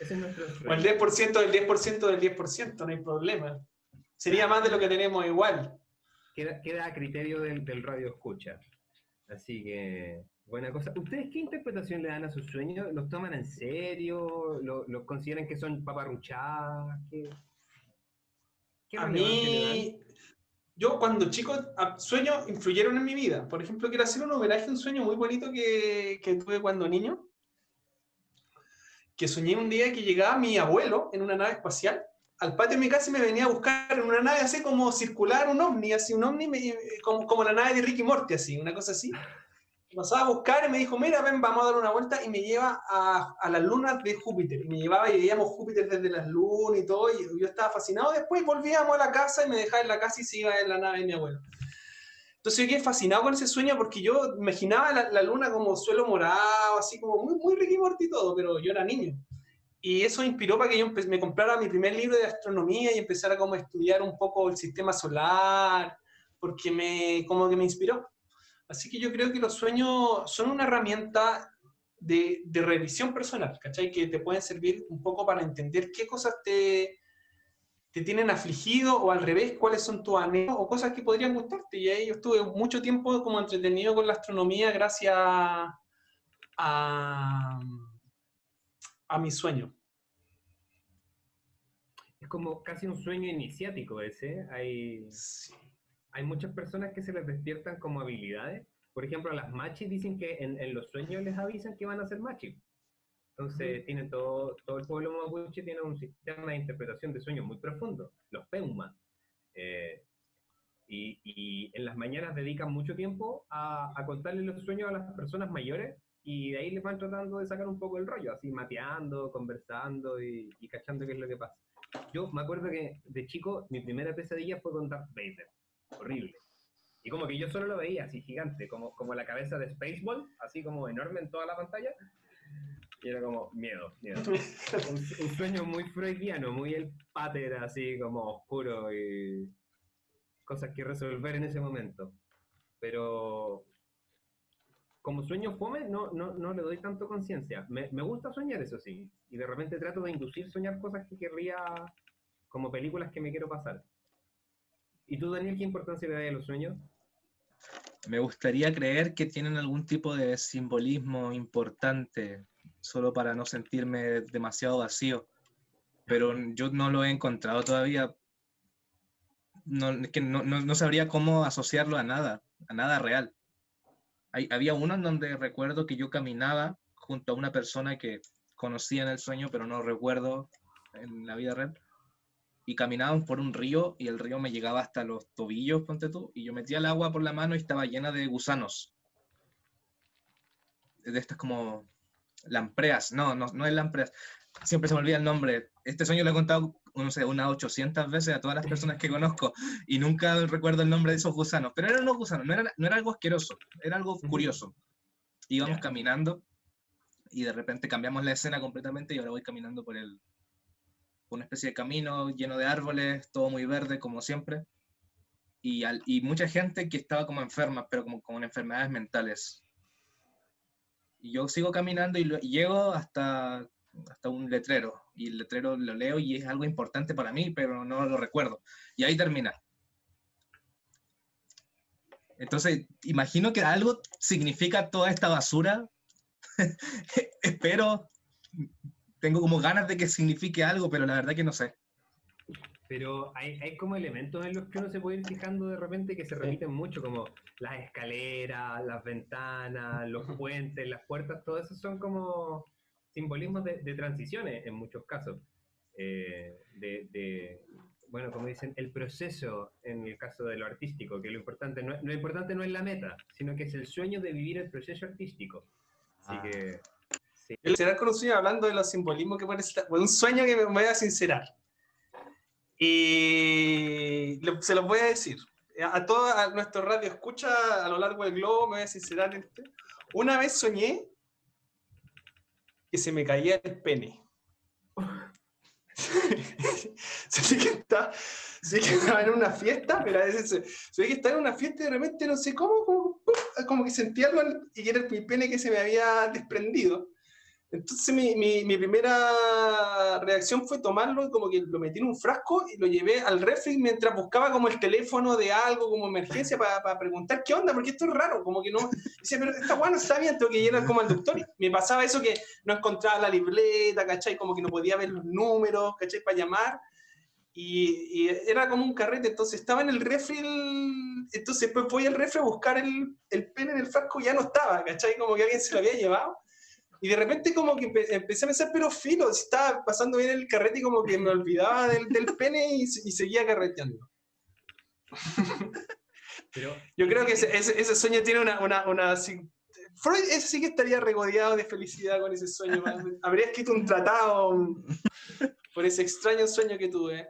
B: Ese es nuestro O el 10% del 10% del 10%, no hay problema. Sería más de lo que tenemos igual.
A: Queda, queda a criterio del, del radio escucha. Así que, buena cosa. ¿Ustedes qué interpretación le dan a sus sueños? ¿Los toman en serio? ¿Los consideran que son paparruchadas? ¿Qué,
B: a mí, yo cuando chico, sueños influyeron en mi vida. Por ejemplo, quiero hacer un homenaje a un sueño muy bonito que, que tuve cuando niño. Que soñé un día que llegaba mi abuelo en una nave espacial al patio de mi casa y me venía a buscar en una nave así como circular, un ovni, así, un ovni como, como la nave de Ricky Morty, así, una cosa así pasaba a buscar y me dijo, mira, ven, vamos a dar una vuelta, y me lleva a, a las lunas de Júpiter. Y me llevaba y veíamos Júpiter desde las lunas y todo, y yo estaba fascinado. Después volvíamos a la casa y me dejaba en la casa y se iba en la nave de mi abuelo. Entonces yo quedé fascinado con ese sueño porque yo imaginaba la, luna como suelo morado, así como muy, muy Ricky y todo, pero yo era niño. Y eso inspiró para que yo me comprara mi primer libro de astronomía y empezara como a estudiar un poco el sistema solar, porque me, como que me inspiró. Así que yo creo que los sueños son una herramienta de, revisión personal, ¿cachai? Que te pueden servir un poco para entender qué cosas te, te tienen afligido o al revés, cuáles son tus anhelos o cosas que podrían gustarte. Y ahí yo estuve mucho tiempo como entretenido con la astronomía gracias a, a mi sueño.
A: Es como casi un sueño iniciático ese. Hay hay muchas personas que se les despiertan como habilidades. Por ejemplo, a las machis dicen que en, los sueños les avisan que van a ser machis. Entonces, tienen todo, todo el pueblo mapuche tiene un sistema de interpretación de sueños muy profundo, los Peuma. Eh, y, y, en las mañanas dedican mucho tiempo a, a contarle los sueños a las personas mayores y de ahí les van tratando de sacar un poco el rollo, así mateando, conversando y, y cachando qué es lo que pasa. Yo me acuerdo que de chico mi primera pesadilla fue con Darth Vader horrible. Y como que yo solo lo veía así gigante, como, como la cabeza de Spaceball, así como enorme en toda la pantalla. Y era como miedo, miedo. un, un sueño muy freudiano, muy el pater, así como oscuro y cosas que resolver en ese momento. Pero como sueño fome, no, no, no le doy tanto conciencia. Me, me gusta soñar, eso sí. Y de repente trato de inducir soñar cosas que querría, como películas que me quiero pasar. ¿Y tú, Daniel, qué importancia le das a los sueños?
C: Me gustaría creer que tienen algún tipo de simbolismo importante, solo para no sentirme demasiado vacío. Pero yo no lo he encontrado todavía. No, que no, no- no sabría cómo asociarlo a nada, a nada real. Había uno en donde recuerdo que yo caminaba junto a una persona que conocía en el sueño, pero no recuerdo en la vida real. Y caminaban por un río y el río me llegaba hasta los tobillos, ponte tú, y yo metía el agua por la mano y estaba llena de gusanos. De estas como lampreas. No, no, no es lampreas. Siempre se me olvida el nombre. Este sueño lo he contado, no sé, unas 800 veces a todas las personas que conozco y nunca recuerdo el nombre de esos gusanos. Pero eran unos gusanos, no era, no era algo asqueroso, era algo curioso. Íbamos caminando y de repente cambiamos la escena completamente y ahora voy caminando por el una especie de camino lleno de árboles, todo muy verde como siempre. Y, al- y mucha gente que estaba como enferma, pero como con enfermedades mentales. Y yo sigo caminando y, llego hasta, hasta un letrero. Y el letrero lo leo y es algo importante para mí, pero no lo recuerdo. Y ahí termina. Entonces, imagino que algo significa toda esta basura. Espero, tengo como ganas de que signifique algo, pero la verdad que no sé.
A: Pero hay, hay como elementos en los que uno se puede ir fijando de repente que se repiten mucho, como las escaleras, las ventanas, los puentes, las puertas, todo eso son como simbolismos de, de transiciones en muchos casos. Eh, de, de, bueno, como dicen, el proceso en el caso de lo artístico, que lo importante no, es- lo importante no es la meta, sino que es el sueño de vivir el proceso artístico. Así
C: Ah.
A: que, sí.
B: El sincerar con un sueño hablando de los simbolismos que puede bueno, un sueño que me voy a sincerar. Y le- se los voy a decir. A todos a nuestro radio escucha a lo largo del globo, me voy a sincerar. este. Una vez soñé que se me caía el pene. sí que está, sí que estaba en una fiesta, pero a veces se, que estaba en una fiesta y de repente no sé cómo, como, como que sentía algo y era mi pene que se me había desprendido. Entonces mi, mi, mi primera reacción fue tomarlo y como que lo metí en un frasco y lo llevé al refri mientras buscaba como el teléfono de algo como emergencia para preguntar qué onda, porque esto es raro, como que no, decía, pero esta bueno está bien, tengo que ir como al doctor. Y me pasaba eso que no encontraba la libreta, ¿cachai? Como que no podía ver los números, ¿cachai? Para llamar. Y, y era como un carrete, entonces estaba en el refri, el- entonces después voy al refri a buscar el, el pene en el frasco y ya no estaba, ¿cachai? Como que alguien se lo había llevado. Y de repente como que empe- empecé a pensar, pero filo, estaba pasando bien el carrete y como que me olvidaba del, del pene y, y seguía carreteando.
A: Pero
B: Yo creo que ese, ese- ese sueño tiene una... una, una Freud ese sí que estaría regodeado de felicidad con ese sueño. Habría escrito un tratado por ese extraño sueño que tuve.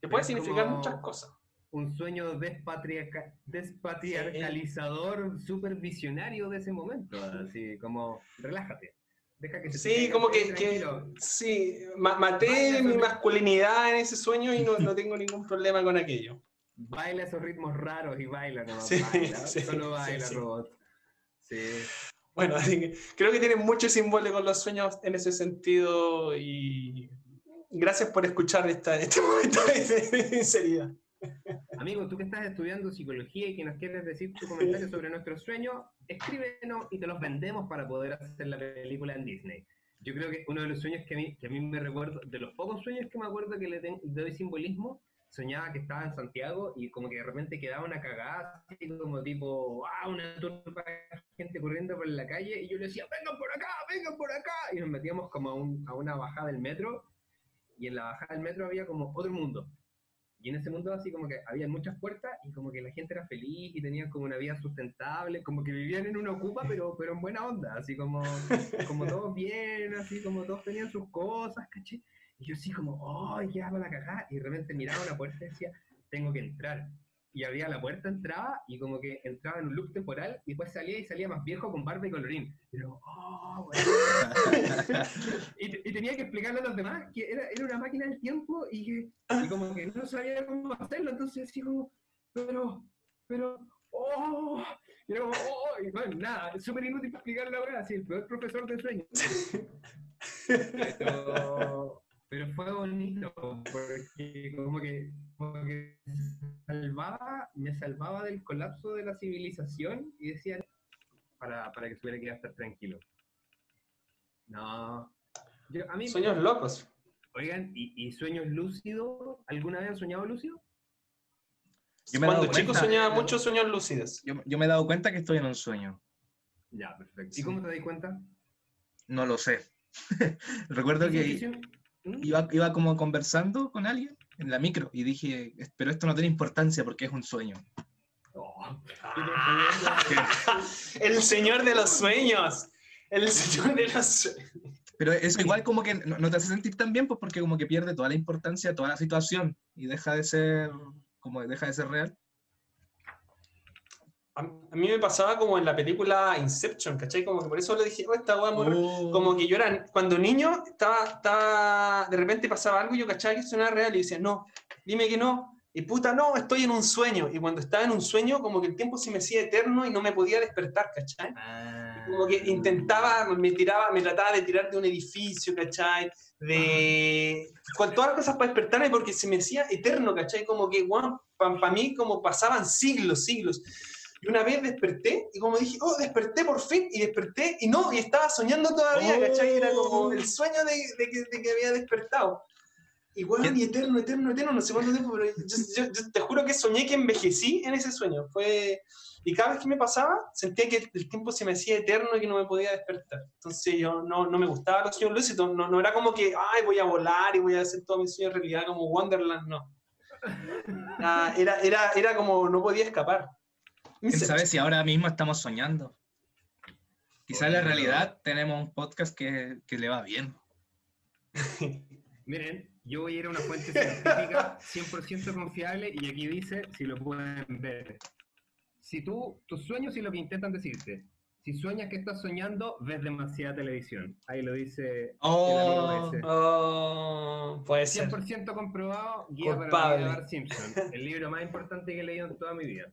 B: Que puede significar
A: como-
B: muchas cosas.
A: Un sueño despatriarca- despatriarcalizador, súper visionario de ese momento, así como, relájate, deja que
B: Sí, como que, que sí, ma- maté mi masculinidad en ese sueño y no, no tengo ningún problema con aquello.
A: baila esos ritmos raros y baila nomás,
B: Sí,
A: baila,
B: sí,
A: solo
B: sí,
A: baila
B: sí.
A: robot. Sí.
B: Bueno, así que creo que tienen mucho símbolo con los sueños en ese sentido y gracias por escuchar esta, este momento de sinceridad.
A: Amigo, tú que estás estudiando psicología y que nos quieres decir tu comentario sobre nuestros sueños, escríbenos y te los vendemos para poder hacer la película en Disney. Yo creo que uno de los sueños que a mí, que a mí me recuerdo, de los pocos sueños que me acuerdo que le doy simbolismo, soñaba que estaba en Santiago y como que de repente quedaba una cagada, así como tipo, ¡ah! Una turba de gente corriendo por la calle y yo le decía, vengan por acá, vengan por acá. Y nos metíamos como a, un- a una bajada del metro y en la bajada del metro había como otro mundo. Y en ese mundo así como que había muchas puertas y como que la gente era feliz y tenían como una vida sustentable, como que vivían en una ocupa, pero, pero en buena onda, así como, como todos bien, así como todos tenían sus cosas, ¿caché? Y yo así como, ¡ay, ya va la cagada! Y de repente miraba una puerta y decía, tengo que entrar. Y abría la puerta, entraba y como que entraba en un look temporal y después salía y salía más viejo con barba y colorín. Pero, oh, weón. y, te- y tenía que explicarle a los demás que era, era una máquina del tiempo y, que, y como que no sabía cómo hacerlo, entonces decía como, pero, pero, oh, y era como, oh, y bueno, nada, es súper inútil explicar la verdad, así, el peor profesor de sueño. Pero, pero fue bonito, porque como que, como que salvaba, me salvaba del colapso de la civilización y decía, para, para que supiera que iba a estar tranquilo. No. Yo- a mí,
B: Sueños locos.
A: Oigan, ¿y, y sueños lúcidos? ¿Alguna vez han soñado lúcido?
C: Yo me
B: Cuando chico
C: cuenta-
B: soñaba muchos sueños lúcidos.
C: Yo, yo me he dado cuenta que estoy en un sueño.
A: Ya, perfecto.
C: Sí.
A: ¿Y cómo te das cuenta?
C: No lo sé. Recuerdo que. Iba, iba como conversando con alguien en la micro y dije, pero esto no tiene importancia porque es un sueño.
A: Oh.
B: El señor de los sueños. El señor de los sueños.
C: Pero eso igual como que no, no te hace sentir tan bien, pues porque como que pierde toda la importancia, toda la situación y deja de ser, como deja de ser real.
B: A mí me pasaba como en la película Inception, ¿cachai? Como que por eso le dije, oh, esta weá
C: Oh.
B: como que yo era, cuando niño, estaba, estaba, de repente pasaba algo y yo cachaba que eso no era real y decía, no, dime que no, y puta, no, estoy en un sueño, y cuando estaba en un sueño, como que el tiempo se me hacía eterno y no me podía despertar, ¿cachai?
A: Ah.
B: Como que intentaba, me tiraba, me trataba de tirar de un edificio, ¿cachai? De... Con todas las cosas para despertarme porque se me hacía eterno, ¿cachai? Como que, bueno, para mí como pasaban siglos, siglos. Y una vez desperté y como dije, oh, desperté por fin, y desperté y no, y estaba soñando todavía, ¿cachai? Era como el sueño de, de que, de que había despertado. Y bueno, y eterno, eterno, eterno, no sé cuánto tiempo, pero yo, yo- yo te juro que soñé que envejecí en ese sueño. Fue... Y cada vez que me pasaba, sentía que el tiempo se me hacía eterno y que no me podía despertar. Entonces yo no, no me gustaba los sueños lúcidos, no, no era como que, ay, voy a volar y voy a hacer todos mis sueños realidad como Wonderland, no. Era, era, era como, no podía escapar.
C: ¿Quién sabe si ahora mismo estamos soñando? Quizá en la realidad tenemos un podcast que, que le va bien.
A: Miren, yo voy a ir a una fuente científica 100% confiable y aquí dice, si lo pueden ver, si tú, tus sueños y lo que intentan decirte, si sueñas que estás soñando, ves demasiada televisión. Ahí lo dice
C: Oh,
A: el amigo ese.
B: Oh, puede ser.
A: 100% comprobado, guía para
B: Culpable.
A: Bart Simpson, el libro más importante que he leído en toda mi vida.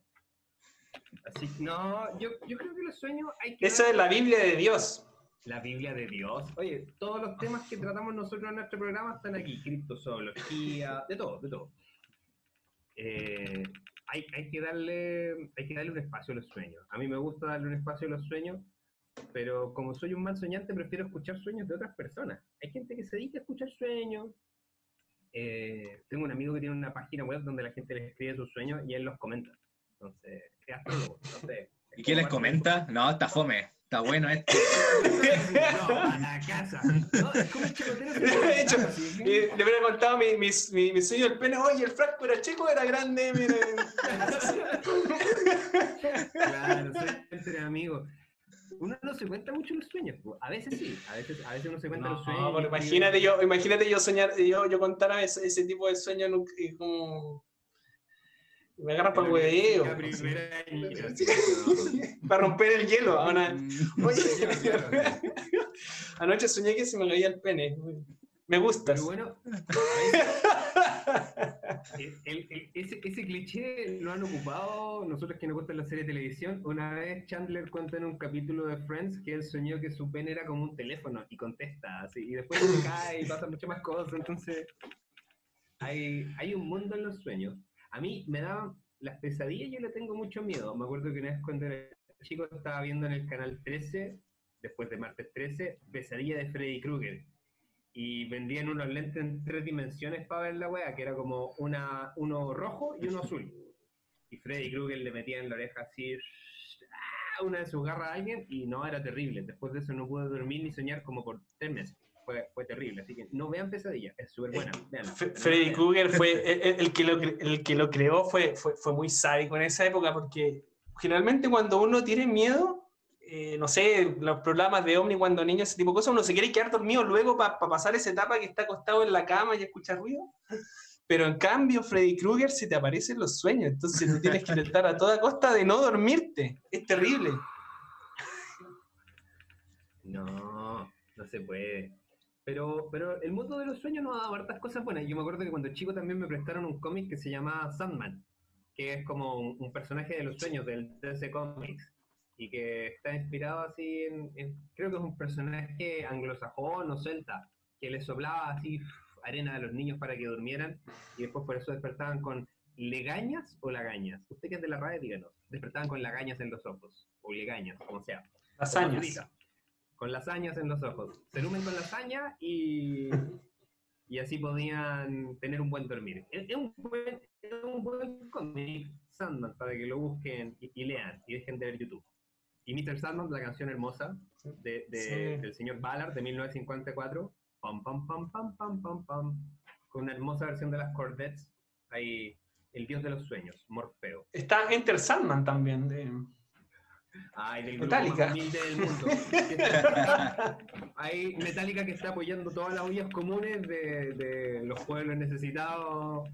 A: Así que no, yo, yo creo que los sueños hay que...
B: Esa es la Biblia de Dios.
A: La Biblia de Dios. Oye, todos los temas que tratamos nosotros en nuestro programa están aquí. Criptozoología, de todo, de todo. Eh, hay, hay, que darle, hay que darle un espacio a los sueños. A mí me gusta darle un espacio a los sueños, pero como soy un mal soñante, prefiero escuchar sueños de otras personas. Hay gente que se dedica a escuchar sueños. Eh, tengo un amigo que tiene una página web donde la gente le escribe sus sueños y él los comenta. Entonces, es astrólogo. Entonces,
C: ¿Y qué les comenta? No, está fome. Está bueno esto.
A: No, a la casa. No, es como el chicotero
B: De hecho,
A: Sí,
B: le hubiera contado mi, mi, mi, mi sueño del pene. Oye, el frasco era chico, era grande. Miren.
A: Claro, soy entre amigos. Uno no se cuenta mucho los sueños. A veces sí, a veces, a veces uno se cuenta los sueños.
B: No, pero imagínate yo, imagínate yo soñar, yo, yo contara ese, ese tipo de sueño nunca- y como me agarran para el hueveo. Para romper el hielo. Ahora,
C: Mm.
B: oye, anoche soñé que se me caía el pene. Me gustas.
A: Pero bueno, el- el- el- ese, ese cliché lo han ocupado nosotros que nos gustan la serie de televisión. Una vez Chandler cuenta en un capítulo de Friends que él soñó que su pene era como un teléfono y contesta así, y después se cae y pasan muchas más cosas. Entonces, hay, hay un mundo en los sueños. A mí me daban las pesadillas, yo le tengo mucho miedo. Me acuerdo que una vez cuando era chico estaba viendo en el canal 13, después de martes 13, Pesadilla de Freddy Krueger y vendían unos lentes en tres dimensiones para ver la wea, que era como una, uno rojo y uno azul. Y Freddy Krueger le metía en la oreja así ¡ah! una de sus garras a alguien y no, era terrible. Después de eso no pude dormir ni soñar como por tres meses. Fue, fue terrible. Así que no vean pesadilla, es súper buena. no
B: Freddy. Krueger fue el, que lo, el que lo creó fue, fue, fue muy sádico en esa época porque generalmente cuando uno tiene miedo, eh, no sé, los programas de Omni cuando niño, ese tipo de cosas, uno se quiere quedar dormido luego para pasar esa etapa que está acostado en la cama y escucha ruido. pero en cambio Freddy Krueger se te aparece en los sueños, entonces tú tienes que intentar a toda costa de no dormirte. Es terrible.
A: No, no se puede. Pero, pero el mundo de los sueños nos ha dado hartas cosas buenas. Yo me acuerdo que cuando chico también me prestaron un cómic que se llama Sandman, que es como un, un personaje de los sueños del DC Comics y que está inspirado así en, en- creo que es un personaje anglosajón o celta, que le soplaba así arena a los niños para que durmieran y después por eso despertaban con legañas o lagañas. Usted que es de la radio, díganos. Despertaban con lagañas en los ojos, o legañas, como sea.
B: Lasañas.
A: Con lasañas en los ojos. Se lumen con lasaña y, y así podían tener un buen dormir. Es, es un buen, es un buen cómic, Sandman, para que lo busquen y, y lean y dejen de ver YouTube. Y Mr. Sandman, la canción hermosa de, de-
B: Sí.
A: del señor Ballard de 1954, pam, pam, pam, pam, pam, pam, pam, con una hermosa versión de las Corvettes, ahí, el dios de los sueños, Morfeo.
B: Está Enter Sandman también. de-
A: Ay, del grupo
B: Metallica.
A: más humilde del mundo. Hay Metallica que está apoyando todas las ollas comunes de, de los pueblos necesitados.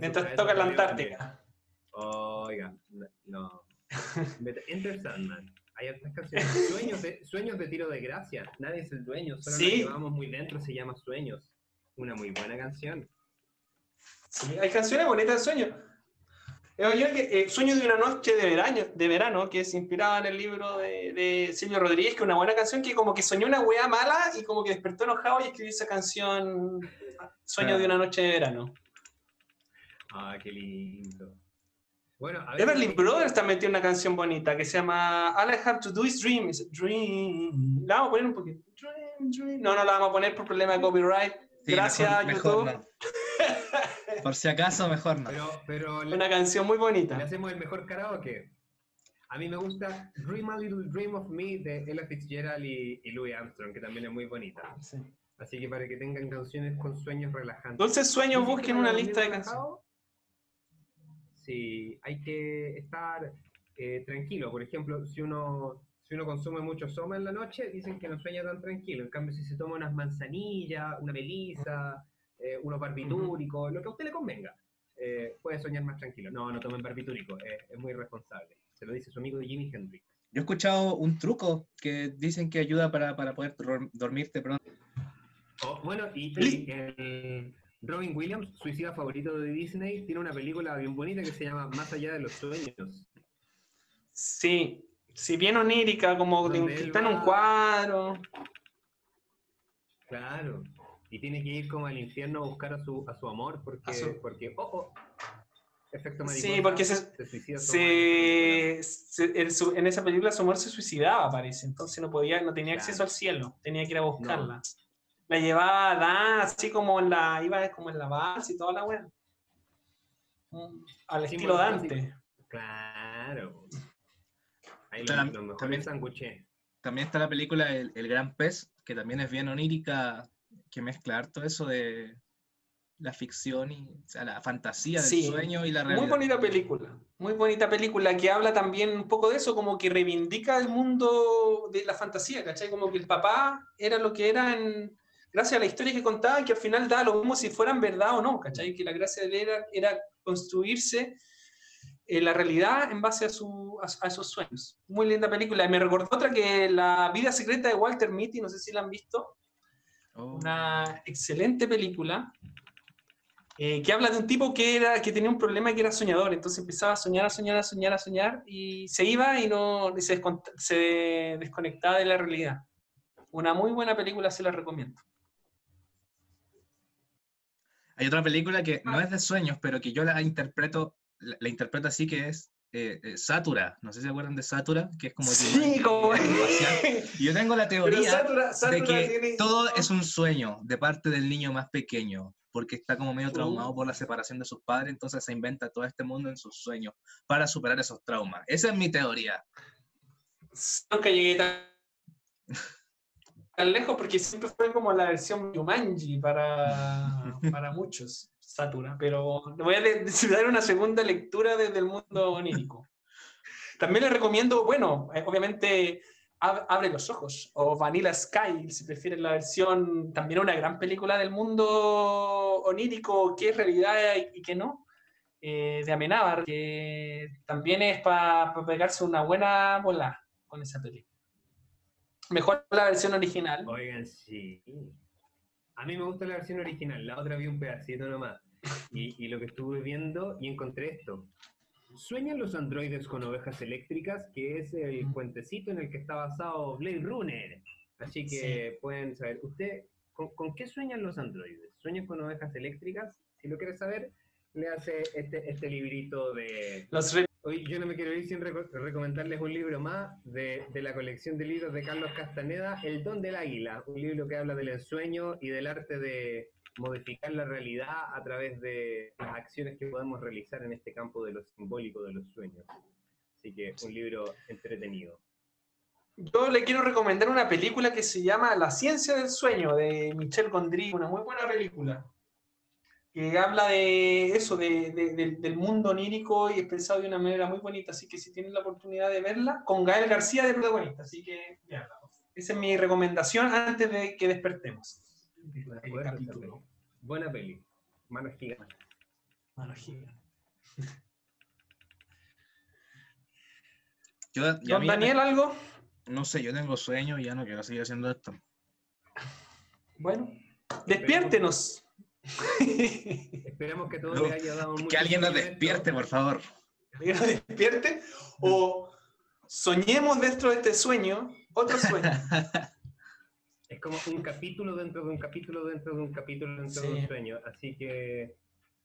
B: Mientras toca la Antártica.
A: Oiga, no. Enter Sandman. Hay otras canciones. Sueños de, sueños de tiro de gracia. Nadie es el dueño, solo
B: Sí.
A: nos llevamos muy dentro, se llama Sueños. Una muy buena canción.
B: Sí, hay canciones bonitas de sueño. Eh, Yo, eh, Sueño de una noche de verano, de verano, que es inspirada en el libro de, de Silvio Rodríguez, que es una buena canción que como que soñó una wea mala y como que despertó enojado y escribió esa canción Sueño de una noche de verano.
A: Ah, qué lindo. Bueno, a
B: Everly Brothers también tiene una canción bonita que se llama All I Have to Do is Dream. is Dream. La vamos a poner un poquito. Dream, dream. No, no la vamos a poner por problema de copyright.
C: Sí,
B: Gracias,
C: mejor- mejor
B: YouTube.
C: no. Por si acaso, mejor no.
A: Pero, pero le,
B: Una canción muy
A: le
B: bonita.
A: hacemos el mejor karaoke. A mí me gusta Dream a Little Dream of Me de Ella Fitzgerald y, y Louis Armstrong, que también es muy bonita.
B: Sí.
A: Así que para que tengan canciones con sueños relajantes.
B: Dulces sueños,
A: ¿Dicen que
B: busquen una lista de
A: relajado? Sí, hay que estar eh, tranquilo. Por ejemplo, si uno, si uno consume mucho soma en la noche, dicen que no sueña tan tranquilo. En cambio, si se toma unas manzanillas, una melisa, eh, unos barbitúricos, lo que a usted le convenga, eh, puede soñar más tranquilo. No, no tomen barbitúrico, eh, es muy irresponsable. Se lo dice su amigo Jimi Hendrix.
C: Yo he escuchado un truco que dicen que ayuda para, para poder dor- dormirte pronto.
A: Oh, bueno, y, y el Robin Williams, suicida favorito de Disney, tiene una película bien bonita que se llama Más allá de los sueños.
B: Sí, si bien onírica, como que está en un cuadro.
A: Claro. Y tiene que ir como al infierno a buscar a su, a su amor porque,
B: A su-
A: porque oh, oh, efecto
B: Sí,
A: mariposa,
B: porque se-
A: suicida su
B: Se, se- en, su- en esa película su amor se suicidaba, parece. Entonces no podía, no tenía
A: Claro.
B: acceso al cielo. Tenía que ir a buscarla. La llevaba a Dan, así como en la, iba como en la base y toda la weá. Mm, Al
A: Sí,
B: estilo
A: bueno,
B: Dante.
A: Claro. Ahí los, los mejores
C: también-
A: sanguché.
C: También está la película El, El Gran Pez, que también es bien onírica, que mezcla harto eso de la ficción y o sea, la fantasía del
B: Sí,
C: sueño y la realidad.
B: Muy bonita película, muy bonita película que habla también un poco de eso, como que reivindica el mundo de la fantasía, ¿cachai? Como que el papá era lo que era en, gracias a la historia que contaba que al final daba lo mismo si fueran verdad o no, ¿cachai? Que la gracia de él era, era construirse eh, la realidad en base a, su, a, a esos sueños. Muy linda película. Y me recordó otra que La vida secreta de Walter Mitty, no sé si la han visto
C: Oh.
B: una excelente película eh, que habla de un tipo que, era, que tenía un problema y que era soñador. Entonces empezaba a soñar, a soñar, a soñar, a soñar y se iba y, no, y se, desconectaba de la realidad. Una muy buena película, se la recomiendo.
C: Hay otra película que no es de sueños, pero que yo la interpreto, la, la interpreto así que es eh, eh, Satura. No sé si se acuerdan de Satura, que es como...
B: Sí,
C: Jumanji,
B: como...
C: yo tengo la teoría
B: Satura-
C: de que
B: tiene-
C: todo es un sueño de parte del niño más pequeño, porque está como medio
B: Uh.
C: traumado por la separación de sus padres, entonces se inventa todo este mundo en sus sueños para superar esos traumas. Esa es mi teoría.
B: Nunca llegué tan, tan lejos porque siempre fue como la versión Yumanji para, para muchos, Satura. Pero voy a dar una segunda lectura desde el mundo onírico. También les recomiendo, bueno, eh, obviamente Ab- Abre los ojos o Vanilla Sky, si prefieren la versión, también una gran película del mundo onírico, que es realidad y que no, eh, de Amenábar, que también es para pegarse una buena bola con esa película. Mejor la versión original.
A: Oigan, sí. A mí me gusta la versión original, la otra vi un pedacito nomás. Y, y lo que estuve viendo y encontré esto. ¿Sueñan los androides con ovejas eléctricas? Que es el cuentecito en el que está basado Blade Runner. Así que pueden saber. ¿Usted con, con qué sueñan los androides? ¿Sueñan con ovejas eléctricas? Si lo quiere saber, le hace este, este librito de...
B: Los
A: Hoy yo no me quiero ir sin reco- recomendarles un libro más de, de la colección de libros de Carlos Castaneda, El Don del Águila, un libro que habla del ensueño y del arte de modificar la realidad a través de las acciones que podemos realizar en este campo de lo simbólico de los sueños. Así que un libro entretenido.
B: Yo le quiero recomendar una película que se llama La ciencia del sueño de Michel Gondry, una muy buena película. Que habla de eso, de- de- del- del mundo onírico y expresado de una manera muy bonita. Así que si tienen la oportunidad de verla, con Gael García de protagonista. Así que véanla. Esa es mi recomendación antes de que despertemos.
A: De acuerdo,
B: capítulo.
A: peli. Buena peli. Manos gigantes.
B: Mano gigante.
C: Yo, ya a
B: Don
C: mí-
B: Daniel, ¿algo?
C: No sé, yo tengo sueño y ya no quiero seguir haciendo esto.
B: Bueno, despiértenos.
A: Esperamos que todo
C: No,
A: le haya dado mucho
C: Que alguien nos despierte, por favor.
B: que nos despierte o soñemos dentro de este sueño otro sueño.
A: Es como un capítulo dentro de un capítulo dentro de un capítulo dentro de
B: Sí.
A: un sueño. Así que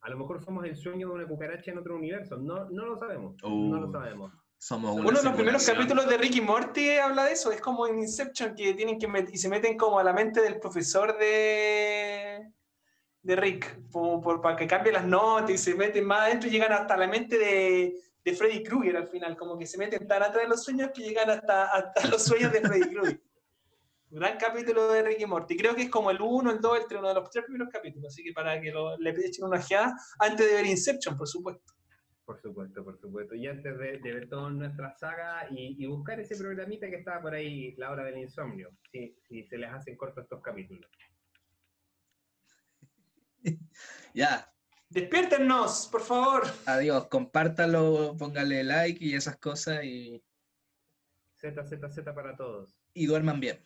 A: a lo mejor somos el sueño de una cucaracha en otro universo. No, no lo sabemos. No lo
C: Uh.
A: sabemos.
C: Somos una
B: Uno de los primeros capítulos de Ricky Morty habla de eso, es como en Inception que tienen que met- y se meten como a la mente del profesor de de Rick, como por, para que cambie las notas y se meten más adentro y llegan hasta la mente de, de Freddy Krueger al final, como que se meten tan atrás de los sueños que llegan hasta, hasta los sueños de Freddy Krueger. Gran capítulo de Ricky Morty. Creo que es como el 1, el 2, el 3, uno de los tres primeros capítulos. Así que para que lo- le echen una ojeada antes de ver Inception, por supuesto.
A: Por supuesto, por supuesto. Y antes de, de ver toda nuestra saga y, y buscar ese programita que estaba por ahí, La Hora del Insomnio, si, si se les hacen cortos estos capítulos.
C: Ya,
B: Despiértenos, por favor.
C: adiós. Compártalo, póngale like y esas cosas y,
A: Z, Z, Z para todos.
C: y duerman bien.